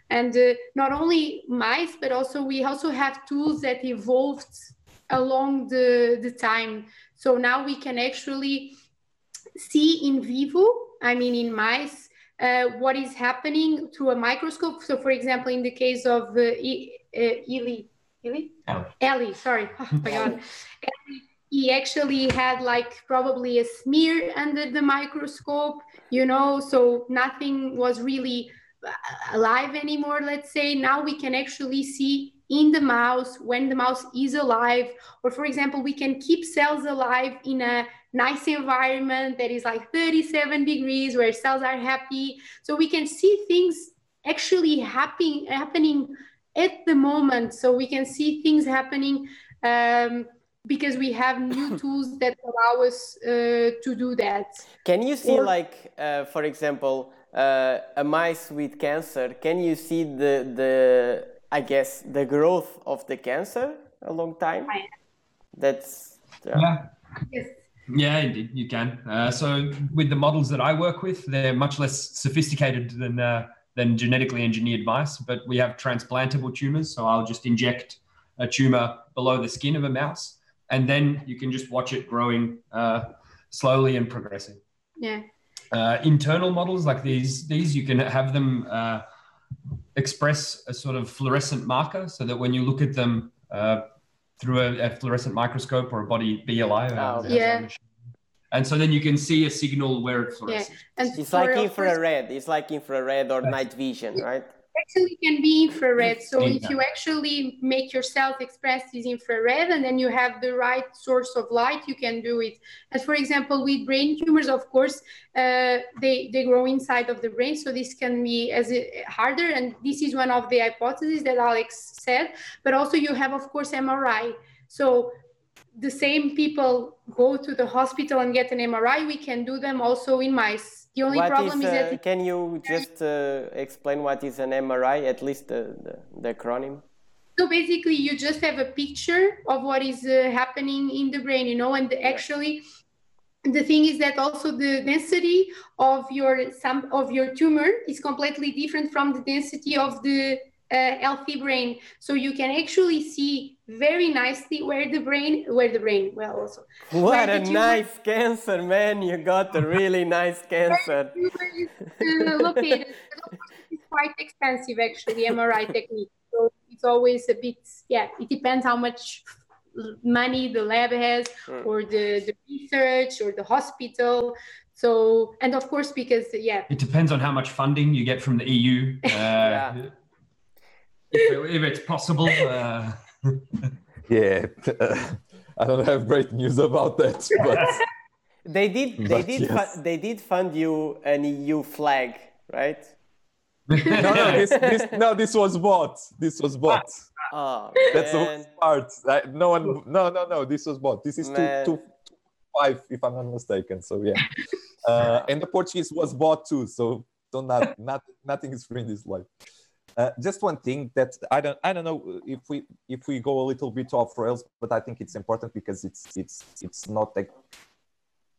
D: And uh, not only mice, but also we also have tools that evolved along the, the time. So now we can actually see in vivo, I mean in mice, uh, what is happening through a microscope. So for example, in the case of uh, e- uh, Ellie? Ellie. Ellie, sorry. Oh my God. He actually had like probably a smear under the microscope, you know, so nothing was really alive anymore, let's say. Now we can actually see in the mouse when the mouse is alive. Or for example we can keep cells alive in a nice environment that is like 37 degrees where cells are happy. So we can see things actually happen, happening at the moment. So we can see things happening um, because we have new tools that allow us uh, to do that
A: can you see or, like uh, for example uh, a mice with cancer can you see the the I guess, the growth of the cancer a long time. That's
C: yeah. yeah. Yes. Yeah, indeed, you can. Uh, so with the models that I work with, they're much less sophisticated than uh, than genetically engineered mice, but we have transplantable tumors. So I'll just inject a tumor below the skin of a mouse, and then you can just watch it growing uh, slowly and progressing.
D: Yeah.
C: Uh, internal models like these, these you can have them uh, express a sort of fluorescent marker so that when you look at them uh, through a, a, fluorescent microscope or a body BLI,
D: oh, yeah.
C: And so then you can see a signal where it
A: fluoresces. Yeah. And it's like infrared. It's like infrared or night vision, right?
D: Actually can be infrared. So if you actually make yourself express this infrared and then you have the right source of light, you can do it. And for example, with brain tumors, of course, uh, they, they grow inside of the brain. So this can be as a, harder. And this is one of the hypotheses that Alex said. But also you have, of course, MRI. So the same people go to the hospital and get an MRI, we can do them also in mice the only what problem is, uh, is, that.
A: Can you just uh, explain what is an MRI, at least the, the, the, acronym?
D: So basically, you just have a picture of what is uh, happening in the brain, you know, and actually, the thing is that also the density of your some of your tumor is completely different from the density of the uh, healthy brain. So you can actually see very nicely where the brain, where the brain, well, also.
A: What a nice cancer, man! You got a really nice cancer.
D: uh, located. it's quite expensive, actually, MRI technique. So it's always a bit, yeah. It depends how much money the lab has, mm. or the, the research, or the hospital. So, and of course, because yeah,
C: it depends on how much funding you get from the EU. Uh, yeah if, if it's possible. Uh...
B: yeah, I don't have great news about that, but
A: they did. They did. Yes. Fu- they did fund you an EU flag, right?
B: no, no, this, this, no, this was bought. This was bought.
A: Oh,
B: That's the worst part. I, no one, no, no, no. This was bought. This is two, two, two, five, if I'm not mistaken. So yeah, uh, and the Portuguese was bought too. So don't not, not nothing is free in this life. Uh, just one thing that I don't I don't know if we if we go a little bit off rails, but I think it's important because it's it's it's not like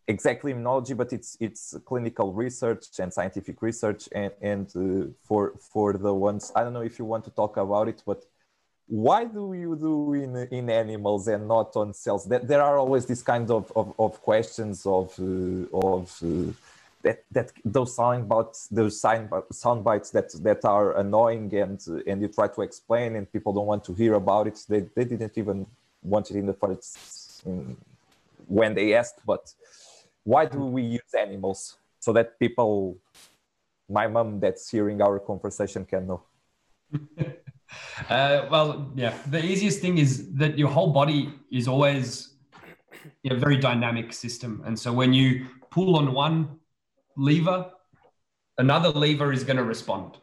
B: exactly immunology, but it's it's clinical research and scientific research, and and uh, for for the ones I don't know if you want to talk about it, but why do you do in in animals and not on cells? That there are always these kind of of, of questions of uh, of uh, that that those sound bites those sound, sound bites that that are annoying and and you try to explain and people don't want to hear about it they, they didn't even want it in the first in, when they asked but why do we use animals so that people my mom that's hearing our conversation can know?
C: Uh, well yeah the easiest thing is that your whole body is always a very dynamic system. And so when you pull on one lever, another lever is going to respond.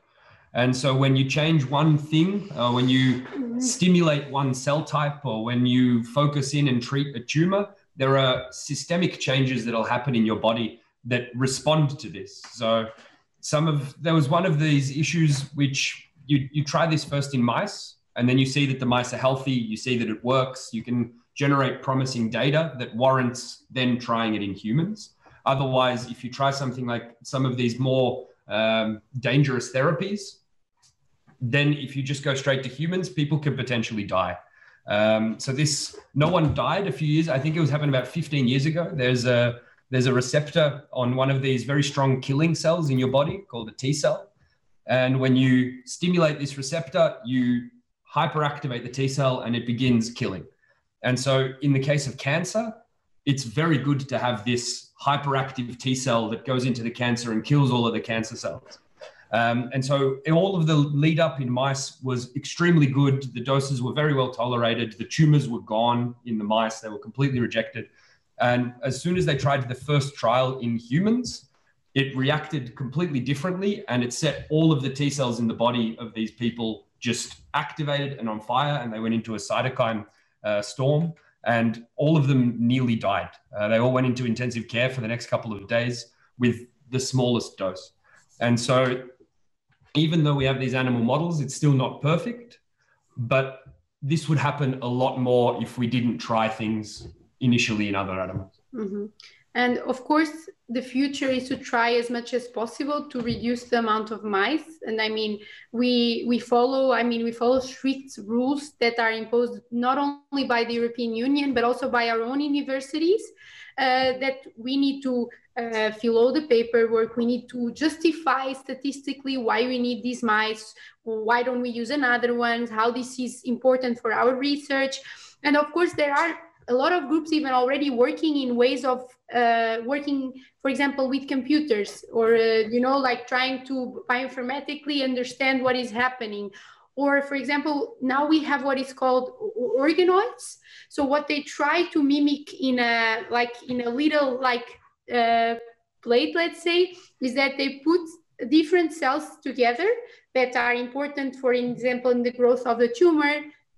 C: And so when you change one thing, uh, when you stimulate one cell type, or when you focus in and treat a tumor, there are systemic changes that'll happen in your body that respond to this. So some of there was one of these issues which you you try this first in mice, and then you see that the mice are healthy, you see that it works, you can generate promising data that warrants then trying it in humans. Otherwise, if you try something like some of these more um, dangerous therapies, then if you just go straight to humans, people can potentially die. Um, so this, no one died a few years. I think it was happened about 15 years ago. There's a there's a receptor on one of these very strong killing cells in your body called a T cell, and when you stimulate this receptor, you hyperactivate the T cell and it begins killing. And so, in the case of cancer, it's very good to have this hyperactive T cell that goes into the cancer and kills all of the cancer cells. Um, and so all of the lead up in mice was extremely good. The doses were very well tolerated. The tumors were gone in the mice, they were completely rejected. And as soon as they tried the first trial in humans, it reacted completely differently and it set all of the T cells in the body of these people just activated and on fire, and they went into a cytokine uh, storm, and all of them nearly died. Uh, they all went into intensive care for the next couple of days with the smallest dose. And so even though we have these animal models, it's still not perfect, but this would happen a lot more if we didn't try things initially in other animals.
D: Mm-hmm. And of course, the future is to try as much as possible to reduce the amount of mice. And I mean, we we follow. I mean, we follow strict rules that are imposed not only by the European Union but also by our own universities. Uh, that we need to uh, fill all the paperwork. We need to justify statistically why we need these mice. Why don't we use another one? How this is important for our research. And of course, there are a lot of groups even already working in ways of uh, working, for example, with computers or, uh, you know, like trying to bioinformatically understand what is happening. Or, for example, now we have what is called organoids. So what they try to mimic in a like in a little like uh, plate, let's say, is that they put different cells together that are important, for example, in the growth of the tumor,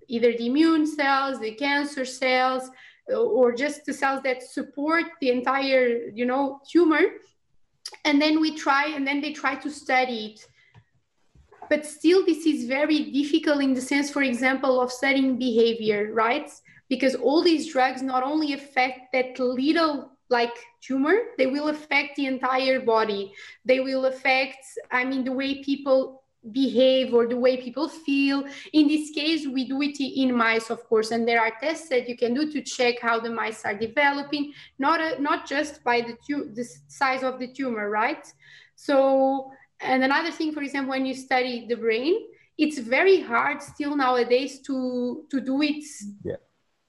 D: either the immune cells, the cancer cells, or just the cells that support the entire, you know, tumor. And then we try, and then they try to study it. But still, this is very difficult in the sense, for example, of studying behavior, right? Because all these drugs not only affect that little like tumor they will affect the entire body they will affect i mean the way people behave or the way people feel. In this case, we do it in mice, of course, and there are tests that you can do to check how the mice are developing, not a, not just by the tu- the size of the tumor, right? So, and another thing, for example, when you study the brain, it's very hard still nowadays to to do it yeah.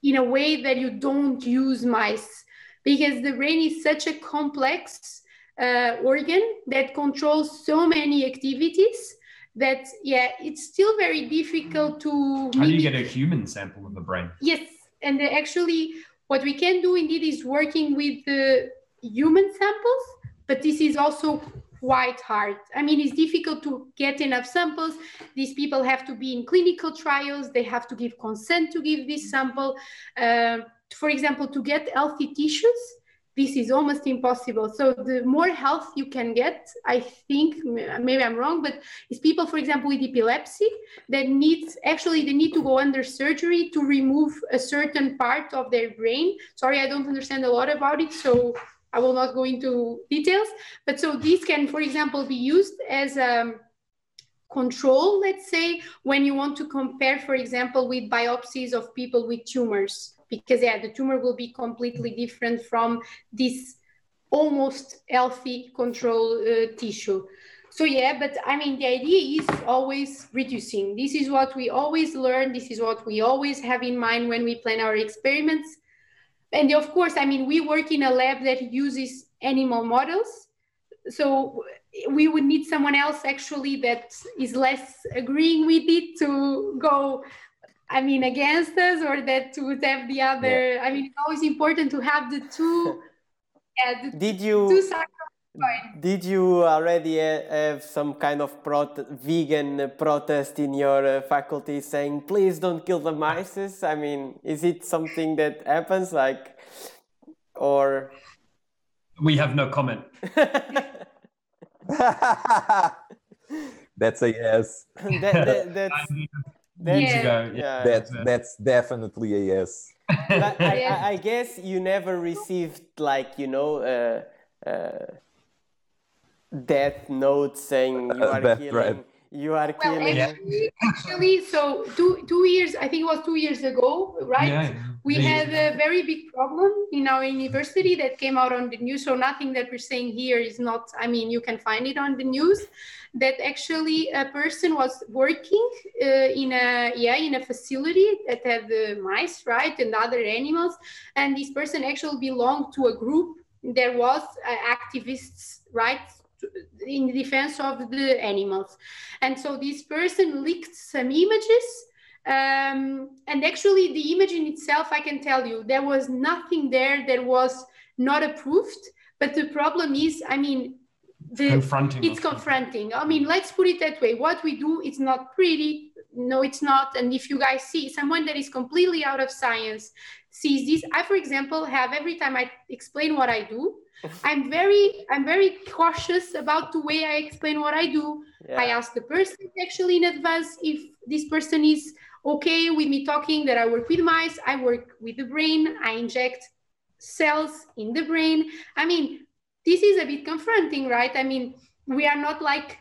D: in a way that you don't use mice because the brain is such a complex uh, organ that controls so many activities that yeah it's still very difficult to
C: how do you get a human sample of the brain?
D: Yes and actually what we can do indeed is working with the human samples but this is also quite hard. I mean it's difficult to get enough samples. These people have to be in clinical trials. They have to give consent to give this sample. Uh, for example to get healthy tissues this is almost impossible. So the more health you can get, I think maybe I'm wrong, but it's people, for example, with epilepsy that needs actually they need to go under surgery to remove a certain part of their brain. Sorry, I don't understand a lot about it, so I will not go into details. But so these can, for example, be used as a control, let's say, when you want to compare, for example, with biopsies of people with tumors because yeah the tumor will be completely different from this almost healthy control uh, tissue. So yeah but i mean the idea is always reducing. This is what we always learn. This is what we always have in mind when we plan our experiments. And of course i mean we work in a lab that uses animal models. So we would need someone else actually that is less agreeing with it to go I mean, against us or that would have the other. Yeah. I mean, it's always important to have the two.
A: Yeah, the did you?
D: Two sides fine.
A: Did you already uh, have some kind of prot- vegan protest in your uh, faculty saying, please don't kill the mice? I mean, is it something that happens? Like, or.
C: We have no comment.
B: that's a yes.
A: that, that, that's, that's,
D: Yeah.
C: ago,
A: yeah.
B: That's that's definitely a yes.
A: But I,
D: Yeah.
A: I, I guess you never received like you know uh, uh, death note saying you are
B: Death
A: killing
B: threat.
A: You are
D: Well,
A: killing
D: actually, actually, so two two years, I think it was two years ago, right?
C: Yeah.
D: We
C: Yeah.
D: had a very big problem in our university that came out on the news. So nothing that we're saying here is not. I mean, you can find it on the news. That actually a person was working uh, in a yeah in a facility that had the mice right and other animals, and this person actually belonged to a group. There was uh, activists right in defense of the animals, and so this person leaked some images um, and actually the image in itself i can tell you there was nothing there that was not approved. But the problem is i mean the
C: confronting.
D: it's confronting. I mean let's put it that way. What we do is not pretty. No it's not. And if you guys see someone that is completely out of science sees this i for example have every time i explain what i do i'm very i'm very cautious about the way i explain what i do
A: yeah.
D: I ask the person actually in advance if this person is okay with me talking that I work with mice, I work with the brain, I inject cells in the brain. I mean, this is a bit confronting, right? I mean, we are not like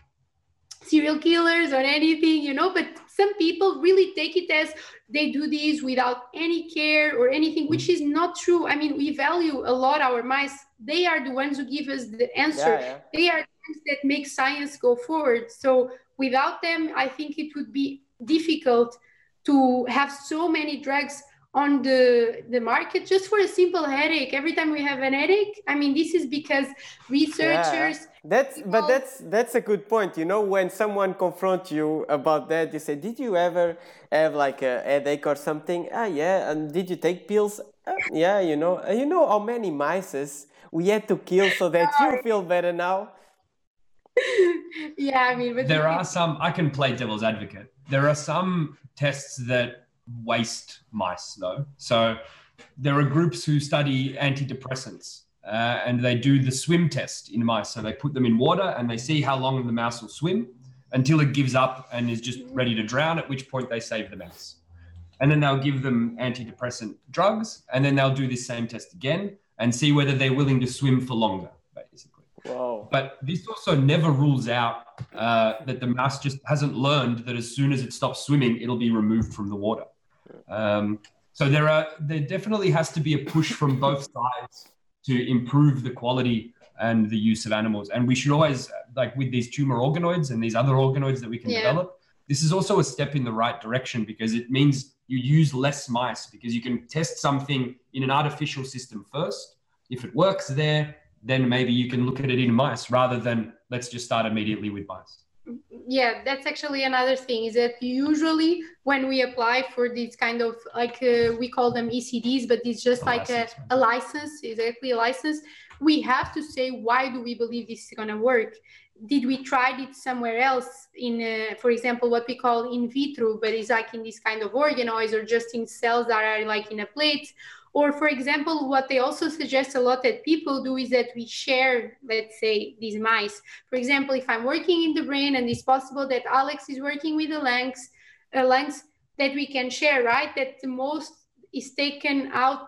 D: serial killers or anything, you know, but some people really take it as they do this without any care or anything, which is not true. I mean, we value a lot our mice. They are the ones who give us the answer
A: yeah, yeah.
D: they are the ones that make science go forward. So without them, I think it would be difficult to have so many drugs on the the market just for a simple headache. Every time we have an headache, I mean, this is because researchers. yeah.
A: That's but that's that's a good point. You know, when someone confronts you about that, you say, "Did you ever have like a headache or something?" Ah, yeah. And did you take pills? "Ah, yeah. You know, Uh, you know how many mice we had to kill so that you feel better now.
D: yeah, I mean, but
C: there are some i can play devil's advocate there are some tests that waste mice though so there are groups who study antidepressants uh, and they do the swim test in mice so they put them in water and they see how long the mouse will swim until it gives up and is just ready to drown at which point they save the mouse and then they'll give them antidepressant drugs and then they'll do this same test again and see whether they're willing to swim for longer basically
A: Wow.
C: but this also never rules out uh, that the mouse just hasn't learned that as soon as it stops swimming, it'll be removed from the water. Um, so there are there definitely has to be a push from both sides to improve the quality and the use of animals. And we should always like with these tumor organoids and these other organoids that we can
D: Yeah.
C: develop. This is also a step in the right direction because it means you use less mice because you can test something in an artificial system first. If it works there, then maybe you can look at it in mice rather than let's just start immediately with mice.
D: Yeah that's actually another thing is that usually when we apply for these kind of like uh, we call them ECDs but it's just
C: A
D: like a,
C: license.
D: a license exactly a license we have to say why do we believe this is going to work did we try it somewhere else in uh, for example what we call in vitro but it's like in this kind of organoids or just in cells that are like in a plate or for example what they also suggest a lot that people do is that we share let's say these mice for example, if I'm working in the brain and it's possible that Alex is working with the lungs, uh, lungs that we can share, right? That the most is taken out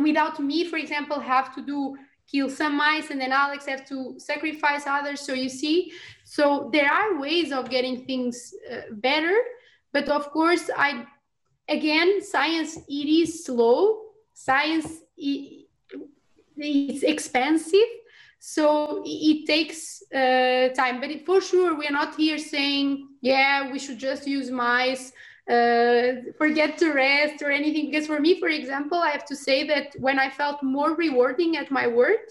D: without me, for example, have to do kill some mice and then Alex have to sacrifice others. So you see, so there are ways of getting things uh, better, but of course, I again, science it is slow. Science it's expensive so it takes uh, time. But for sure we're not here saying yeah we should just use mice uh, forget to rest or anything. Because for me for example i have to say that when i felt more rewarding at my work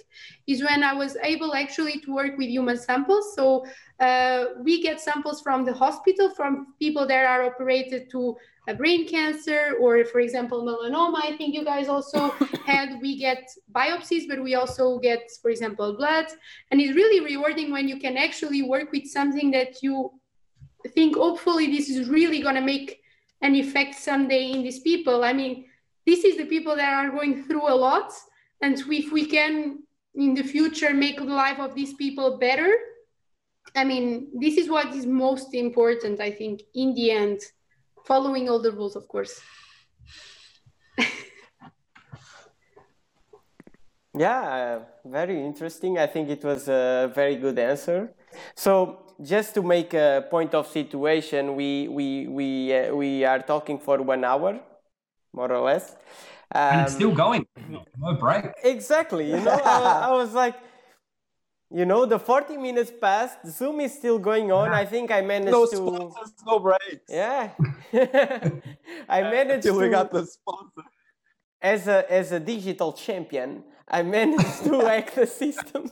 D: is when i was able actually to work with human samples. So uh, we get samples from the hospital from people that are operated to brain cancer or, for example, melanoma. I think you guys also had. We get biopsies, but we also get, for example, blood. And it's really rewarding when you can actually work with something that you think, hopefully, this is really going to make an effect someday in these people. I mean, this is the people that are going through a lot. And if we can, in the future, make the life of these people better, I mean, this is what is most important, I think, in the end, following all the rules, of course.
A: yeah, uh, very interesting. I think it was a very good answer. So, just to make a point of situation, we we we uh, we are talking for one hour, more or less.
C: Um, and it's still going, no break.
A: Exactly. You know, I, I was like you know, the 40 minutes passed, Zoom is still going on. I think I managed
B: no
A: to.
B: Sponsors, no breaks.
A: Yeah. I managed
B: Till
A: to.
B: we got the sponsor.
A: As a, as a digital champion, I managed to hack the system.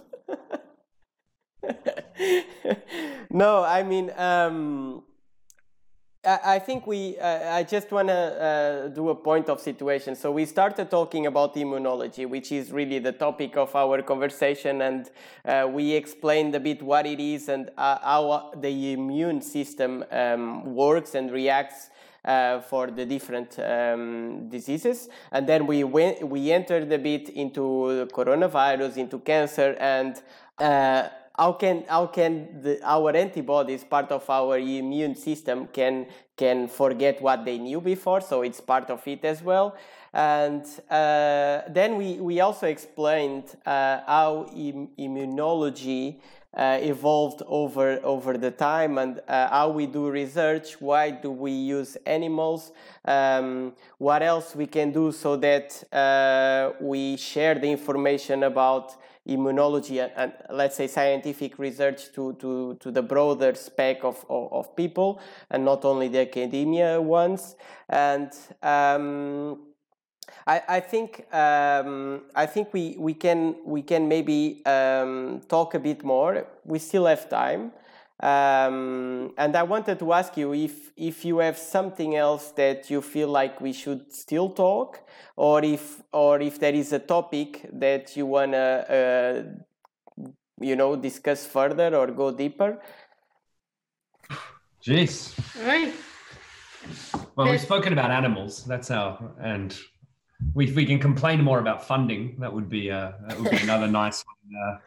A: no, I mean, um, I think we, uh, I just want to uh, do a point of situation. So we started talking about immunology, which is really the topic of our conversation. And uh, we explained a bit what it is and uh, how the immune system um, works and reacts uh, for the different um, diseases. And then we went, we entered a bit into coronavirus, into cancer, and uh, how can how can the, our antibodies part of our immune system can can forget what they knew before so it's part of it as well. And uh, then we we also explained uh, how Im- immunology uh, evolved over over the time and uh, how we do research why do we use animals um, what else we can do so that uh, we share the information about immunology and, and, let's say scientific research to, to, to the broader spec of, of, of people and not only the academia ones and um, I, I think um, I think we, we can we can maybe um, talk a bit more. We still have time, um, and I wanted to ask you if if you have something else that you feel like we should still talk, or if or if there is a topic that you wanna uh, you know discuss further or go deeper.
C: Jeez.
D: All right.
C: Well, we've spoken about animals. That's our and we, we can complain more about funding, that would be uh, that would be another nice one uh,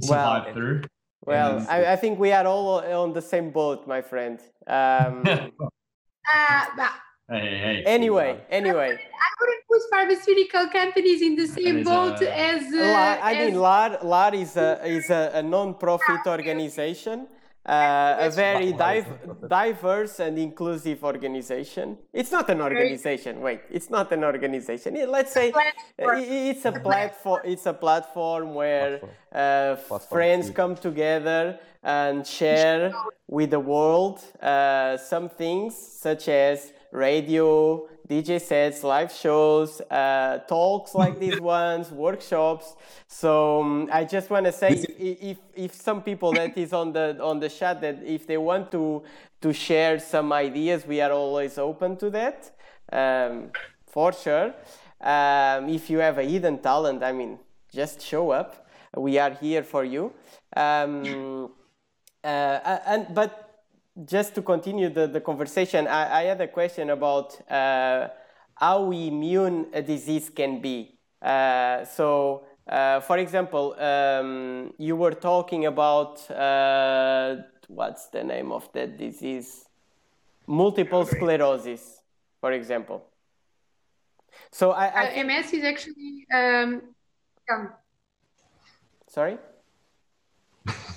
C: to survive well, through.
A: Well, I, I, think we are all on the same boat, my friend. Um,
D: uh,
C: hey, hey,
A: anyway, anyway.
D: I wouldn't put pharmaceutical companies in the same boat a, as. Uh,
A: I
D: as...
A: mean, LAR, LAR is a is a, a non-profit organization uh, a very div- diverse and inclusive organization. It's not an organization. Wait, it's not an organization. Let's say it's a platform. It's a platform where uh, friends come together and share with the world uh, some things such as radio, DJ sets, live shows, uh, talks like these ones, workshops. So um, I just want to say, if, if, if some people that is on the on the chat that if they want to to share some ideas, we are always open to that, um, for sure. Um, if you have a hidden talent, I mean, just show up. We are here for you. Um, uh, and but just to continue the, the conversation, I, I had a question about uh, how immune a disease can be. Uh, so, uh, for example, um, you were talking about uh, what's the name of that disease? Multiple sclerosis, for example. So, I, I
D: uh, MS is actually. Um, yeah.
A: Sorry.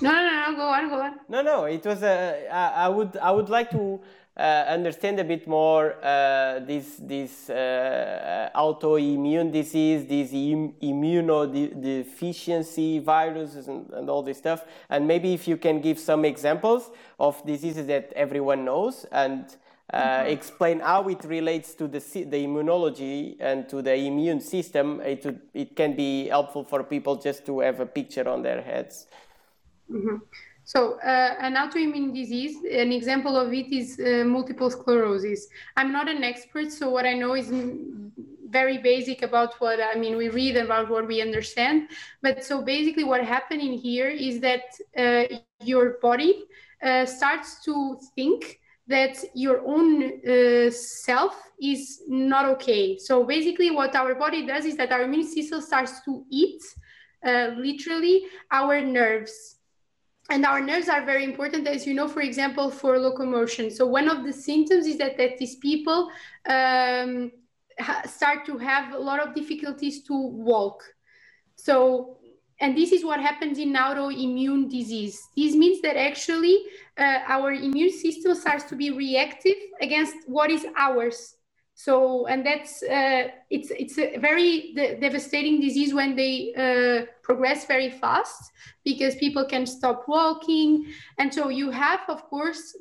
D: No, no, no, go on, go on.
A: No, no, it was a. I, I would, I would like to uh, understand a bit more uh, this this uh, autoimmune disease, this Im- immunodeficiency viruses, and, and all this stuff. And maybe if you can give some examples of diseases that everyone knows and. Uh, mm-hmm. explain how it relates to the the immunology and to the immune system. It would, it can be helpful for people just to have a picture on their heads.
D: Mm-hmm. So, uh, an autoimmune disease, an example of it is uh, multiple sclerosis. I'm not an expert, so what I know is very basic about what I mean. We read about what we understand, but so basically, what happening here is that uh, your body uh, starts to think that your own uh, self is not okay. So basically, what our body does is that our immune system starts to eat uh, literally our nerves. And our nerves are very important, as you know, for example, for locomotion. So one of the symptoms is that, that these people um, start to have a lot of difficulties to walk. So and this is what happens in autoimmune disease. This means that actually uh, our immune system starts to be reactive against what is ours. So, and that's uh, it's it's a very de- devastating disease when they uh, progress very fast because people can stop walking, and so you have, of course,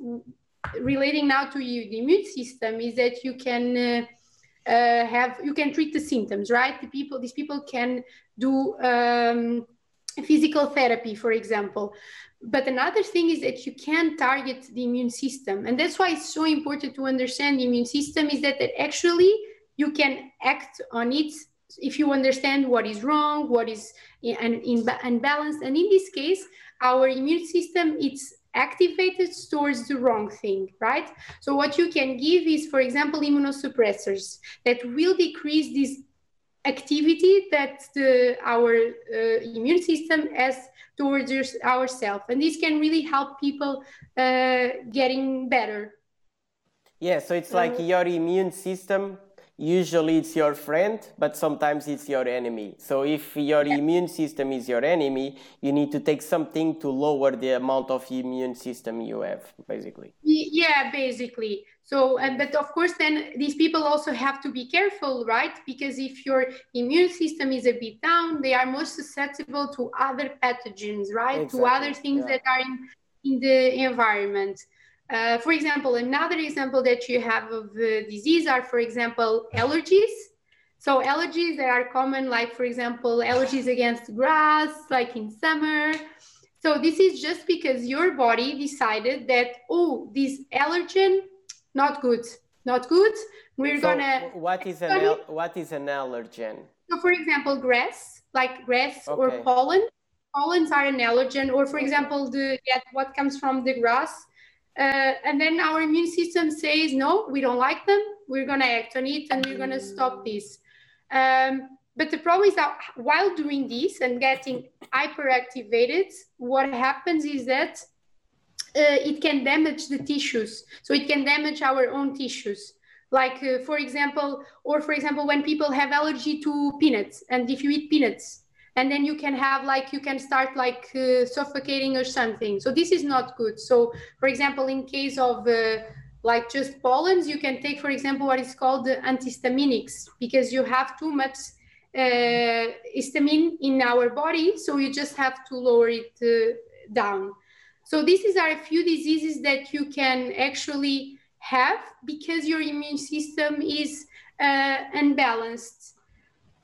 D: relating now to you, the immune system is that you can. Uh, uh, have you can treat the symptoms right the people these people can do um, physical therapy for example. But another thing is that you can target the immune system. And that's why it's so important to understand the immune system is that, that actually you can act on it if you understand what is wrong what is unbalanced. And in this case our immune system it's activated towards the wrong thing, right? So what you can give is, for example, immunosuppressors that will decrease this activity that the, our uh, immune system has towards ourselves. And this can really help people uh, getting better.
A: Yeah, so it's like your immune system usually it's your friend, but sometimes it's your enemy. So if your yeah. immune system is your enemy, you need to take something to lower the amount of immune system you have, basically.
D: Yeah, basically. So, and but of course, then these people also have to be careful, right? Because if your immune system is a bit down, they are more susceptible to other pathogens, right? Exactly. To other things yeah. that are in, in the environment. Uh, for example, another example that you have of the disease are, for example, allergies. So allergies that are common, like for example, allergies against grass, like in summer. So this is just because your body decided that, oh, this allergen, not good, not good. We're so gonna.
A: What is an al- what is an allergen?
D: So, for example, grass, like grass okay. or pollen. Pollens are an allergen, or for example, the yeah, what comes from the grass uh, and then our immune system says, no, we don't like them. We're going to act on it and we're going to stop this. Um, but the problem is that while doing this and getting hyperactivated, what happens is that it can damage the tissues. So it can damage our own tissues. Like, uh, for example, or for example, when people have allergy to peanuts, and if you eat peanuts, and then you can have like you can start like uh, suffocating or something so this is not good so for example in case of uh, like just pollens you can take for example what is called the antihistaminics because you have too much uh, histamine in our body so you just have to lower it uh, down so these are a few diseases that you can actually have because your immune system is uh, unbalanced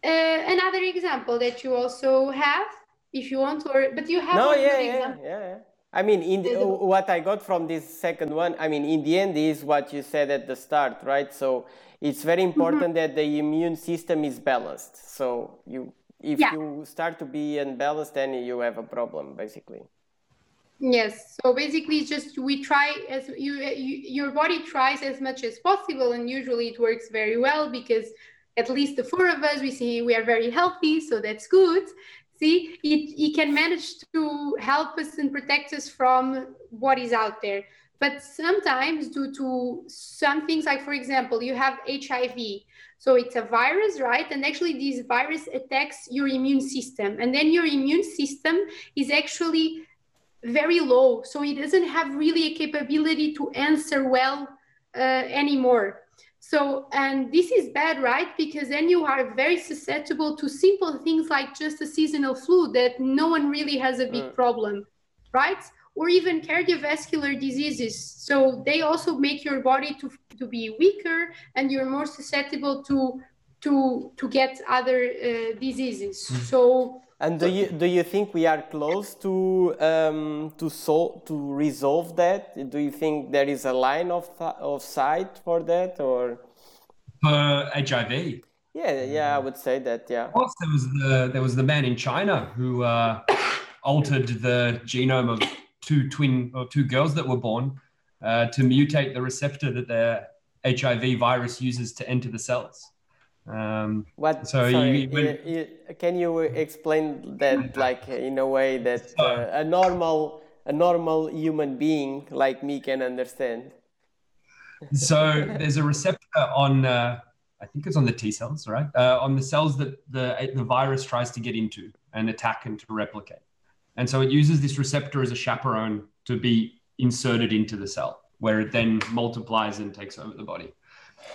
D: uh, another example that you also have, if you want, or but you have.
A: No, yeah, yeah, yeah, yeah. I mean, in the, what I got from this second one, I mean, in the end, is what you said at the start, right? So it's very mm-hmm. important mm-hmm. that the immune system is balanced. So you, if yeah. you start to be unbalanced, then you have a problem, basically.
D: Yes. So basically, just we try as you, you your body tries as much as possible, and usually it works very well because at least the four of us, we see we are very healthy, so that's good. See, it, it can manage to help us and protect us from what is out there. But sometimes, due to some things, like for example, you have HIV. So it's a virus, right? And actually, this virus attacks your immune system. And then your immune system is actually very low. So it doesn't have really a capability to answer well uh, anymore. So, and this is bad, right? Because then you are very susceptible to simple things like just a seasonal flu that no one really has a big mm. problem, right? Or even cardiovascular diseases. So they also make your body to, to be weaker and you're more susceptible to to to get other uh, diseases. Mm. So
A: And do you do you think we are close to um, to sol- to resolve that? Do you think there is a line of th- of sight for that, or?
C: For HIV.
A: Yeah, yeah, I would say that. Yeah.
C: Of course, there was the there was the man in China who uh, altered the genome of two twin or two girls that were born uh, to mutate the receptor that the HIV virus uses to enter the cells. Um,
A: What?
C: So
A: sorry,
C: you- when-
A: you- you- can you explain that, like, in a way that uh, a normal a normal human being like me can understand?
C: so there's a receptor on uh, I think it's on the T cells, right? Uh, on the cells that the the virus tries to get into and attack and to replicate. And so it uses this receptor as a chaperone to be inserted into the cell, where it then multiplies and takes over the body.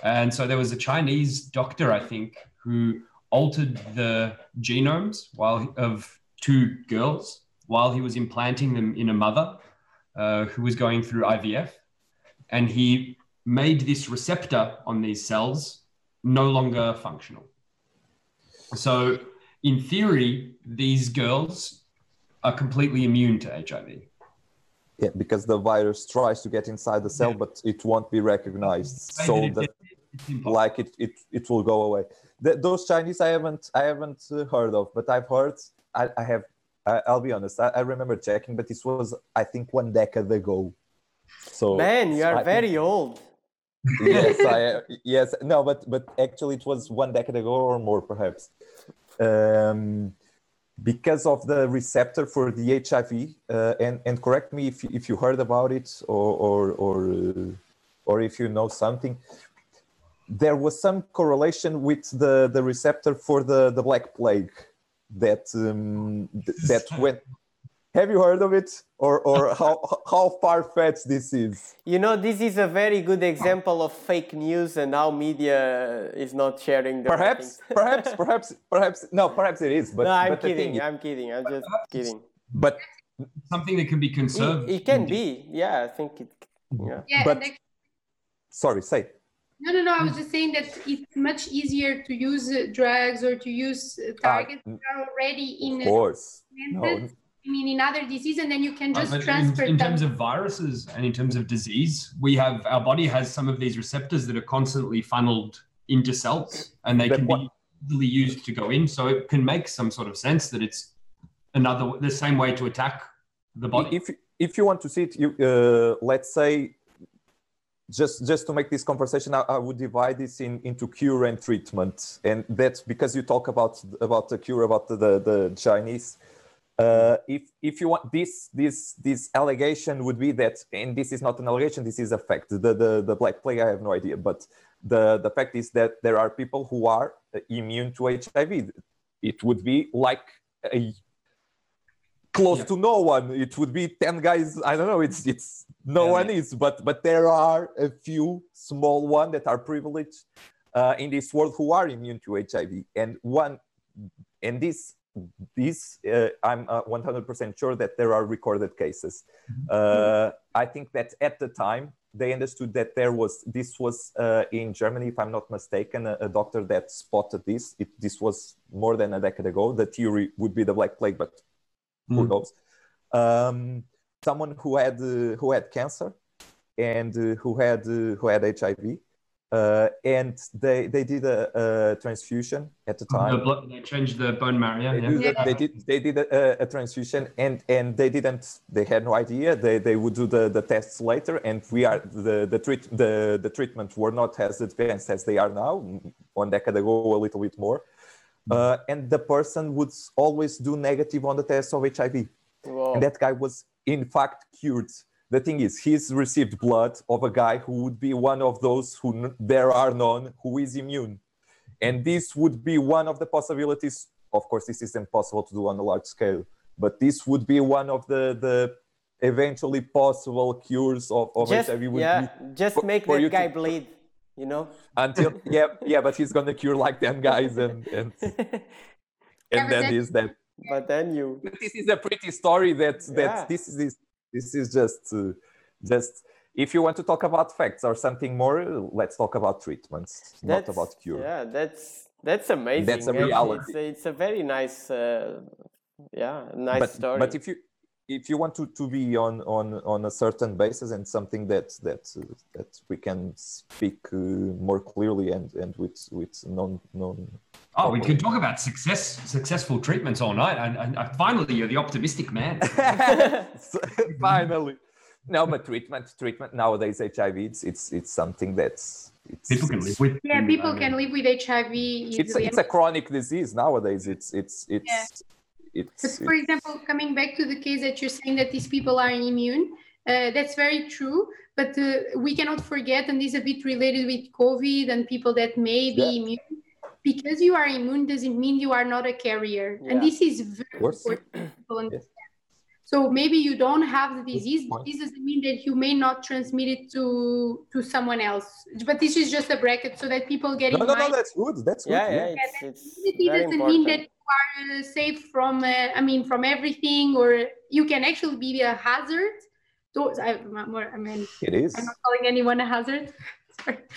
C: And so there was a Chinese doctor, I think, who altered the genomes while of two girls while he was implanting them in a mother uh, who was going through IVF, and he made this receptor on these cells no longer functional. So, in theory, these girls are completely immune to HIV.
B: Yeah, because the virus tries to get inside the cell,
C: Yeah.
B: but it won't be recognized.
C: Way
B: So
C: that it
B: that,
C: did it, it's impossible.
B: like it, it, it will go away. Th those Chinese I haven't I haven't uh, heard of, but I've heard. I, I have. I, I'll be honest. I, I remember checking, but this was I think one decade ago. So
A: Man, you are
B: I
A: very old.
B: yes, I yes no, but but actually it was one decade ago or more perhaps, um, because of the receptor for the HIV. Uh, and and correct me if you- if you heard about it or or or uh, or if you know something. There was some correlation with the the receptor for the the Black Plague that um, th- that went. Have you heard of it, or or how how far fetched this is?
A: You know, this is a very good example of fake news and how media is not sharing the
B: perhaps perhaps perhaps perhaps no perhaps it is but,
A: no, I'm
B: but
A: kidding.
B: is-
A: I'm kidding. I'm just kidding.
B: but
C: Something that can be conserved.
A: It, it can be. Yeah, I think it. Yeah.
D: Yeah,
B: But-
D: and actually,
B: sorry say
D: no, no, no. I was just saying that it's much easier to use uh, drugs or to use uh, targets
B: mm.
D: that are already in
B: of
D: uh,
B: course
D: implanted, I mean, in other disease, and then you can
C: Uh,
D: just
C: but in,
D: transfer
C: in
D: them.
C: terms of viruses and in terms of disease, we have our body has some of these receptors that are constantly funneled into cells, and they
B: But
C: can
B: what-
C: be easily used to go in. So it can make some sort of sense that it's another the same way to attack the body.
B: if if you want to see it you uh, let's say just just to make this conversation I, I would divide this in into cure and treatment and that's because you talk about about the cure about the the, the chinese uh, if if you want this this this allegation would be that and this is not an allegation this is a fact. The the, the black plague i have no idea but the the fact is that there are people who are uh, immune to hiv it would be like a close
C: Yeah.
B: to no one. It would be 10 guys. I don't know. It's it's no
C: Yeah,
B: one is but but there are a few small one that are privileged uh, in this world who are immune to hiv and one and this this uh, i'm uh, 100% sure that there are recorded cases. Uh, i think that at the time they understood that there was this was uh, in germany if i'm not mistaken a, a doctor that spotted this. It, this was more than a decade ago. The theory would be the black plague but who
C: Mm.
B: knows? Um, someone who had uh, who had cancer and uh, who had uh, who had hiv uh, and they they did a, a transfusion at the
C: The
B: time
C: blood, they changed the bone marrow.
B: they,
C: Yeah,
B: do
C: yeah.
B: that- they did they did a, a transfusion and and they didn't they had no idea they, they would do the, the tests later and we are the the treat the, the treatment were not as advanced as they are now one decade ago a little bit more uh, and the person would always do negative on the test of hiv
A: Whoa.
B: and that guy was in fact cured the thing is he's received blood of a guy who would be one of those who n- there are none who is immune and this would be one of the possibilities of course this is impossible to do on a large scale but this would be one of the the eventually possible cures of, of
A: just
B: hiv would
A: yeah,
B: be
A: just
B: for-
A: make
B: for
A: that
B: you to-
A: guy bleed. You know.
B: until yeah yeah but he's gonna cure like 10 guys and and, and
D: but
B: then
D: that-
B: is that
A: but then you.
B: But this is a pretty story that that
A: Yeah.
B: this is this, is just uh, just if you want to talk about facts or something more let's talk about treatments not about cure
A: Yeah, that's that's amazing.
B: That's a reality.
A: It's, a- it's a very nice uh, yeah, nice
B: but,
A: story.
B: But if you if you want to, to be on, on on a certain basis and something that that uh, that we can speak uh, more clearly and and with with non non
C: Oh, we can talk about success, successful treatments all night. And, and, and finally, you're the optimistic man.
B: finally no but treatment treatment nowadays hiv it's it's, it's something that's it's,
C: people can live with.
D: Yeah, people
C: I
D: can live with HIV easily.
B: it's, it's a chronic disease nowadays it's it's it's it's,
D: But for example, coming back to the case that you're saying that these people are immune, uh, that's very true. But uh, we cannot forget, and this is a bit related with COVID and people that may be
B: Yeah.
D: immune. Because you are immune doesn't mean you are not a carrier,
A: Yeah.
D: and this is very important. for to understand. So maybe you don't have the disease, but this doesn't mean that you may not transmit it to to someone else. But this is just a bracket so that people get
B: no
D: in
B: no no that's good that's good
A: yeah, yeah, it's, it's
D: Immunity
A: very
D: doesn't mean that
A: important.
D: you are uh, safe from, uh, I mean, from everything, or you can actually be a hazard. Those, I, more, I mean,
B: it is
D: I'm not calling anyone a hazard. Sorry.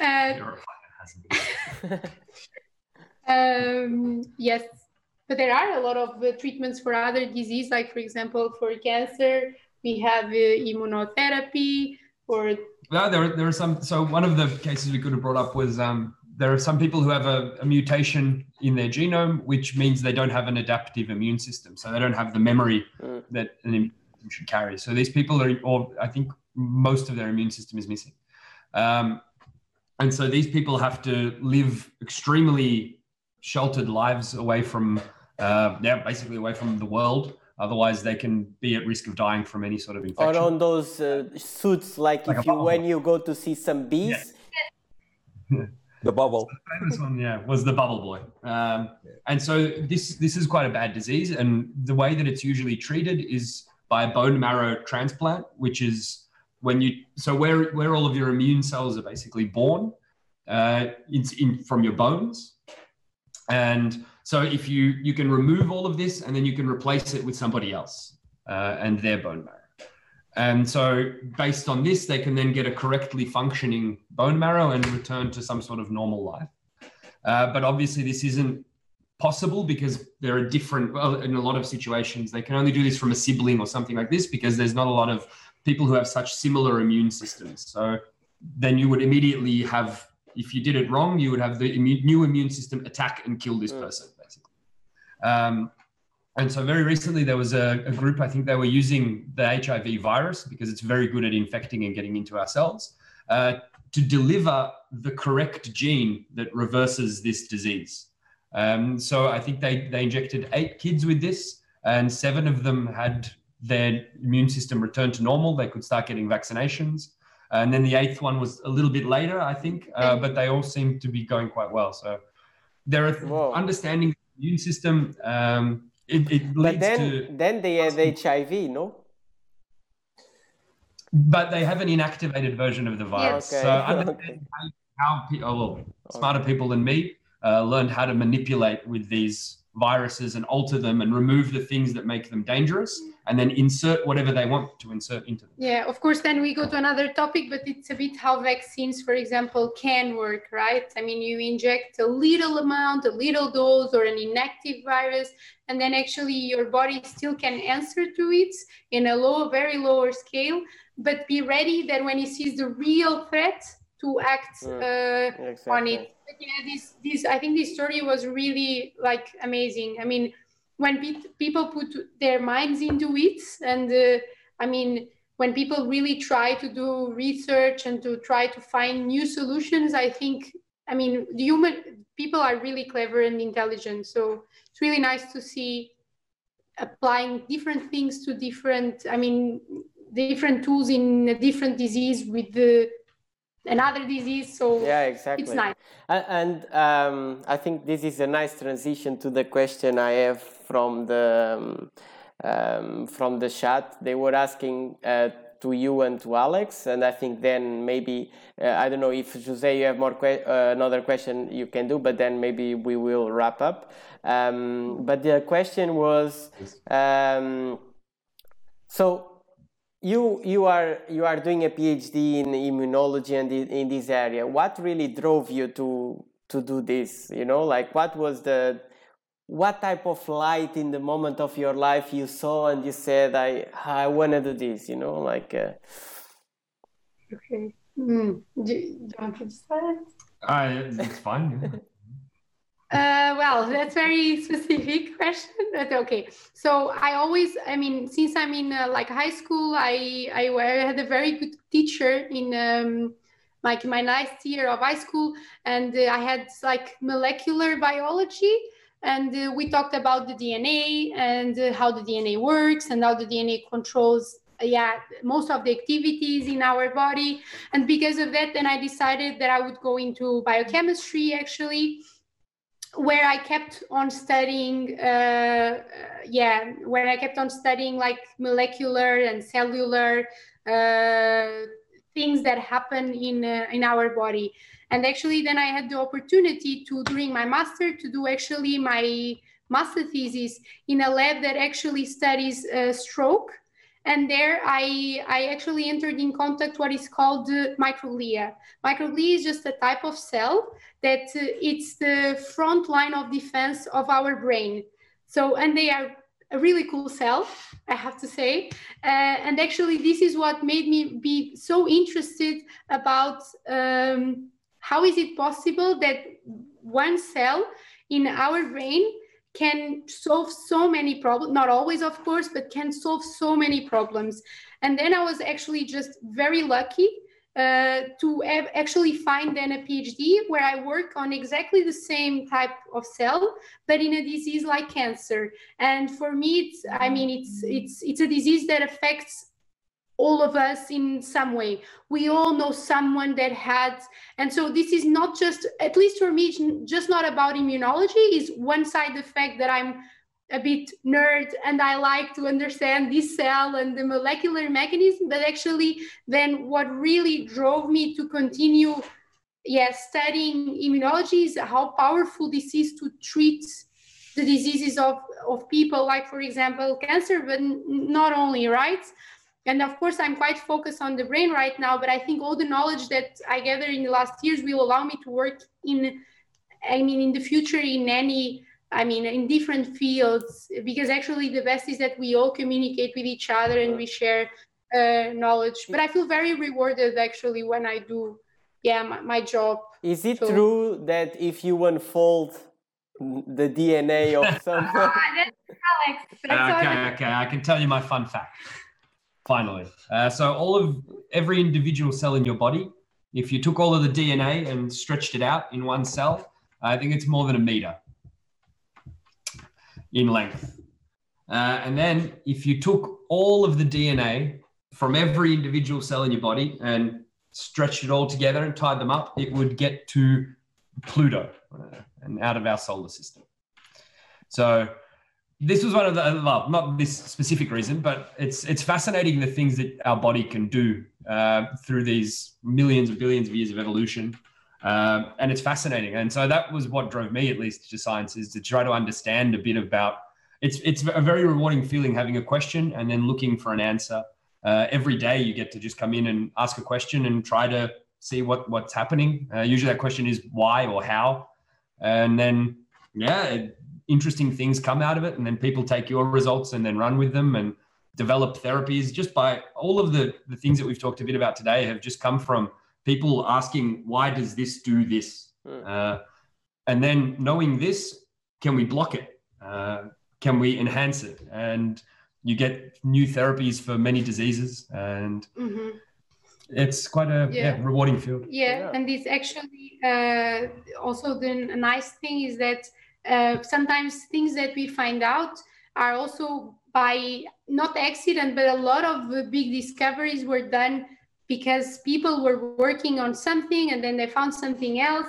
D: Uh,
C: you're a fucking hazard.
D: um, yes, but there are a lot of uh, treatments for other disease, like for example, for cancer, we have uh, immunotherapy. Or
C: No, there, there are some. So one of the cases we could have brought up was um, there are some people who have a, a mutation in their genome, which means they don't have an adaptive immune system. So they don't have the memory
A: Mm.
C: that an immune system should carry. So these people are, or I think most of their immune system is missing. Um, and so these people have to live extremely sheltered lives away from, uh, yeah, basically away from the world. Otherwise, they can be at risk of dying from any sort of
A: or
C: infection.
A: on those uh, suits, like,
C: Like
A: if you when you go to see some bees.
B: the bubble The
C: famous one, yeah, was the bubble boy. Um, and so this this is quite a bad disease, and the way that it's usually treated is by a bone marrow transplant, which is when you so where where all of your immune cells are basically born, uh, it's in from your bones, and so if you you can remove all of this and then you can replace it with somebody else uh, and their bone marrow. And so, based on this, they can then get a correctly functioning bone marrow and return to some sort of normal life. Uh, but obviously, this isn't possible because there are different, well, in a lot of situations, they can only do this from a sibling or something like this because there's not a lot of people who have such similar immune systems. So, then you would immediately have, if you did it wrong, you would have the immune, new immune system attack and kill this
A: Mm.
C: person, basically. Um, and so very recently there was a, a, group, I think they were using the HIV virus because it's very good at infecting and getting into our cells uh, to deliver the correct gene that reverses this disease. Um, so I think they, they injected eight kids with this and seven of them had their immune system return to normal. They could start getting vaccinations. And then the eighth one was a little bit later, I think, uh, but they all seem to be going quite well. So there are understanding the immune system. Um, it, it
A: But
C: leads
A: then,
C: to,
A: then they have HIV, no?
C: but they have an inactivated version of the virus.
A: Okay.
C: So understanding how, how pe- oh, well, smarter people than me uh, learned how to manipulate with these viruses and alter them and remove the things that make them dangerous and then insert whatever they want to insert into them.
D: Yeah, of course, then we go to another topic, but it's a bit how vaccines, for example, can work, right? I mean, you inject a little amount, a little dose, or an inactive virus, and then actually your body still can answer to it in a low, very lower scale, but be ready that when it sees the real threat to act
A: Mm.
D: uh, on
A: Exactly.
D: it. But yeah, this this I think this story was really like amazing. I mean, when pe- people put their minds into it, and uh, I mean, when people really try to do research and to try to find new solutions, I think I mean, the human people are really clever and intelligent. So it's really nice to see applying different things to different. I mean, different tools in a different disease with the another disease. So
A: Yeah, exactly.
D: it's nice.
A: And um, I think this is a nice transition to the question I have from the um, um, from the chat. They were asking uh, to you and to Alex, and I think then maybe uh, I don't know if Jose you have more que- uh, another question you can do, but then maybe we will wrap up. Um, but the question was um, so you you are you are doing a PhD in immunology and in, in this area. What really drove you to to do this? You know, like what was the what type of light in the moment of your life you saw and you said, I, I want to do this, you know, like. Uh...
D: Okay. Mm. Do, do, you want to start?
C: Uh, it's fine.
D: Uh, well, that's very specific question, but okay. So I always, I mean, since I'm in uh, like high school, I, I, I had a very good teacher in um, like my last year of high school, and uh, I had like molecular biology, and uh, we talked about the DNA and uh, how the DNA works and how the DNA controls yeah most of the activities in our body and because of that then i decided that i would go into biochemistry actually where I kept on studying, uh, yeah, where I kept on studying like molecular and cellular uh, things that happen in uh, in our body. And actually, then I had the opportunity to during my master to do actually my master thesis in a lab that actually studies uh, stroke and there I, I actually entered in contact what is called uh, microglia. Microglia is just a type of cell that uh, it's the front line of defense of our brain. So, and they are a really cool cell, I have to say. Uh, and actually, this is what made me be so interested about um, how is it possible that one cell in our brain can solve so many problems not always of course but can solve so many problems. And then i was actually just very lucky uh, to have actually find then a phd where i work on exactly the same type of cell but in a disease like cancer. And for me it's i mean it's it's it's a disease that affects all of us in some way. We all know someone that had, and so this is not just, at least for me, just not about immunology. Is one side the fact that I'm a bit nerd and I like to understand this cell and the molecular mechanism, but actually, then what really drove me to continue, yeah, studying immunology is how powerful this is to treat the diseases of, of people, like for example, cancer, but not only, right? And of course i'm quite focused on the brain right now but i think all the knowledge that i gathered in the last years will allow me to work in i mean in the future in any i mean in different fields because actually the best is that we all communicate with each other and we share uh, knowledge. But i feel very rewarded actually when i do yeah my, my job.
A: Is it so, true that if you unfold the dna of someone ah, that's
C: Alex. That's okay okay i can tell you my fun fact finally. Uh, so all of every individual cell in your body, if you took all of the DNA and stretched it out in one cell, I think it's more than a meter in length. Uh, and then if you took all of the DNA from every individual cell in your body and stretched it all together and tied them up, it would get to Pluto uh, and out of our solar system. So this was one of the well, not this specific reason, but it's it's fascinating the things that our body can do uh, through these millions of billions of years of evolution, um, and it's fascinating. And so that was what drove me, at least, to science, is to try to understand a bit about. It's it's a very rewarding feeling having a question and then looking for an answer. Uh, every day you get to just come in and ask a question and try to see what what's happening. Uh, usually that question is why or how, and then yeah. It, interesting things come out of it and then people take your results and then run with them and develop therapies just by all of the, the things that we've talked a bit about today have just come from people asking why does this do this mm. uh, and then knowing this can we block it uh, can we enhance it and you get new therapies for many diseases and mm-hmm. it's quite a yeah. Yeah, rewarding field
D: yeah, yeah. and it's actually uh, also the nice thing is that uh, sometimes things that we find out are also by not accident, but a lot of big discoveries were done because people were working on something and then they found something else.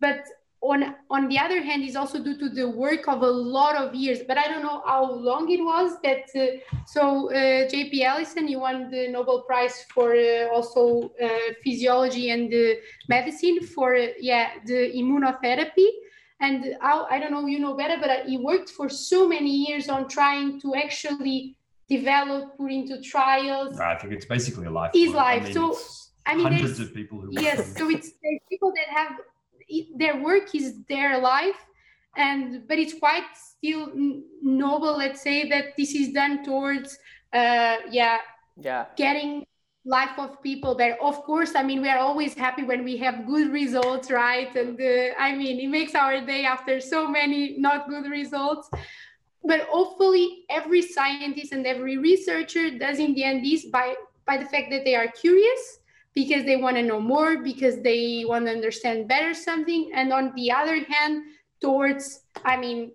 D: But on on the other hand, is also due to the work of a lot of years. But I don't know how long it was that. Uh, so uh, J.P. Allison, you won the Nobel Prize for uh, also uh, physiology and medicine for yeah the immunotherapy and I, I don't know you know better but he worked for so many years on trying to actually develop put into trials.
C: I think it's basically a life
D: his life I mean, so i mean
C: hundreds of people who
D: yes so it's people that have their work is their life and but it's quite still noble let's say that this is done towards uh, yeah
A: yeah.
D: getting life of people there of course i mean we are always happy when we have good results right? And uh, i mean it makes our day after so many not good results. But hopefully every scientist and every researcher does in the end this by by the fact that they are curious because they want to know more because they want to understand better something and on the other hand towards i mean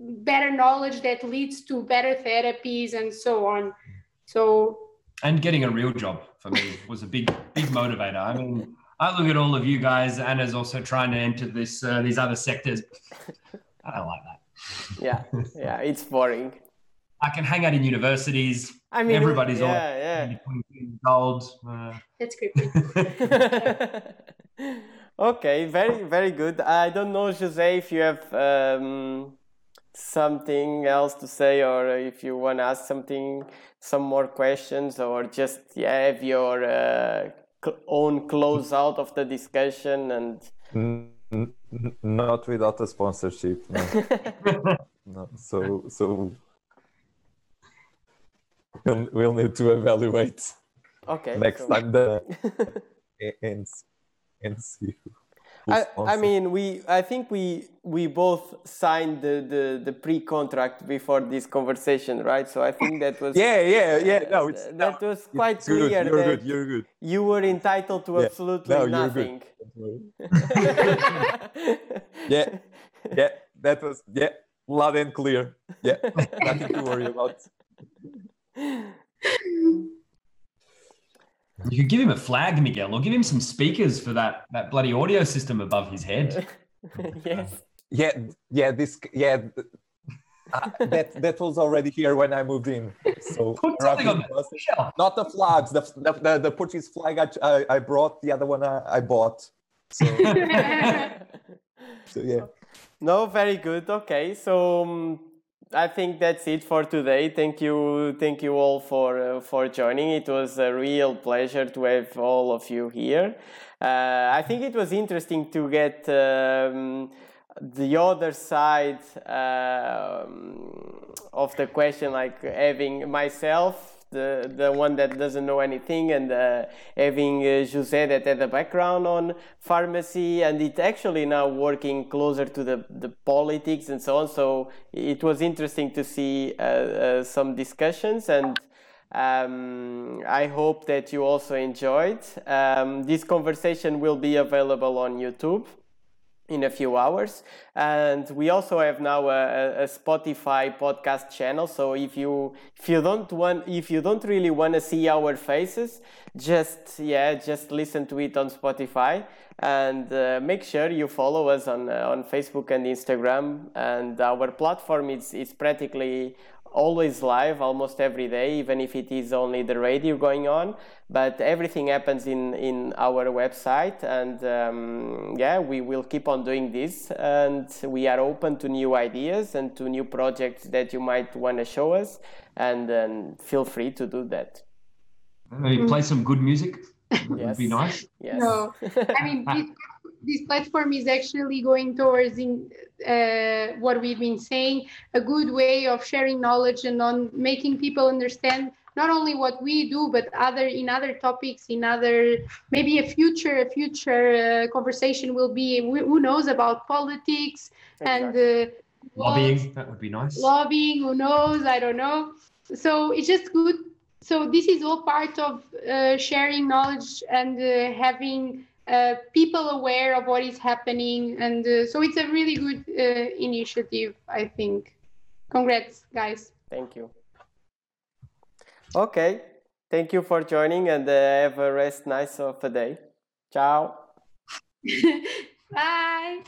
D: better knowledge that leads to better therapies and so on. So
C: and getting a real job for me was a big big motivator. I mean i look at all of you guys anna's also trying to enter this uh, these other sectors. I don't like that.
A: Yeah yeah it's boring.
C: I can hang out in universities.
A: I mean
C: everybody's
A: yeah,
C: all yeah. gold uh,
D: that's creepy.
A: Okay very very good. I don't know jose if you have um, something else to say or if you want to ask something some more questions or just yeah, have your uh, own close out of the discussion and
B: not without a sponsorship no, no. so so we'll, we'll need to evaluate
A: okay
B: next
A: so.
B: time the and and see
A: I, I, mean, we. I think we we both signed the, the, the pre contract before this conversation, right? So I think that was.
B: yeah, yeah, yeah. No, uh, it's
A: that
B: no,
A: was quite
B: it's
A: clear.
B: Good. You're
A: that
B: good. You're good.
A: You were entitled to
B: yeah.
A: absolutely
B: no,
A: nothing.
B: yeah, yeah. That was yeah, loud and clear. Yeah, nothing to worry about.
C: You could give him a flag, Miguel, or give him some speakers for that that bloody audio system above his head.
A: yes.
B: Yeah, yeah. This, yeah. Uh, that that was already here when I moved in. So
C: Put something on the
B: not the flags. The the, the, the Portuguese flag I, I, I brought. The other one I, I bought. So, so yeah.
A: No, very good. Okay, so. Um, I think that's it for today. Thank you, thank you all for uh, for joining. It was a real pleasure to have all of you here. Uh, I think it was interesting to get um, the other side uh, of the question, like having myself the the one that doesn't know anything and uh, having uh, Jose that had a background on pharmacy and it actually now working closer to the, the politics and so on so it was interesting to see uh, uh some discussions and um, I hope that you also enjoyed. Um, this conversation will be available on YouTube in a few hours. And we also have now a, a, spotify podcast channel. So if you if you don't want if you don't really want to see our faces just yeah just listen to it on spotify. And uh, make sure you follow us on uh, on facebook and instagram. And our platform is is practically always live almost every day even if it is only the radio going on. But everything happens in in our website and um, yeah we will keep on doing this. And we are open to new ideas and to new projects that you might want to show us and then feel free to do that.
C: Maybe play some good music.
A: Yes.
C: would be nice.
A: Yes.
D: No. I mean this, this platform is actually going towards in uh, what we've been saying a good way of sharing knowledge and on making people understand not only what we do but other in other topics in other maybe a future a future uh, conversation will be who knows about politics and uh,
C: lobbying that would be nice.
D: lobbying who knows i don't know. So it's just good. So this is all part of uh, sharing knowledge and uh, having uh, people aware of what is happening. And uh, so it's a really good uh, initiative i think. Congrats guys.
A: Thank you. Okay. Thank you for joining and uh, have a rest nice of a day. Ciao.
D: Bye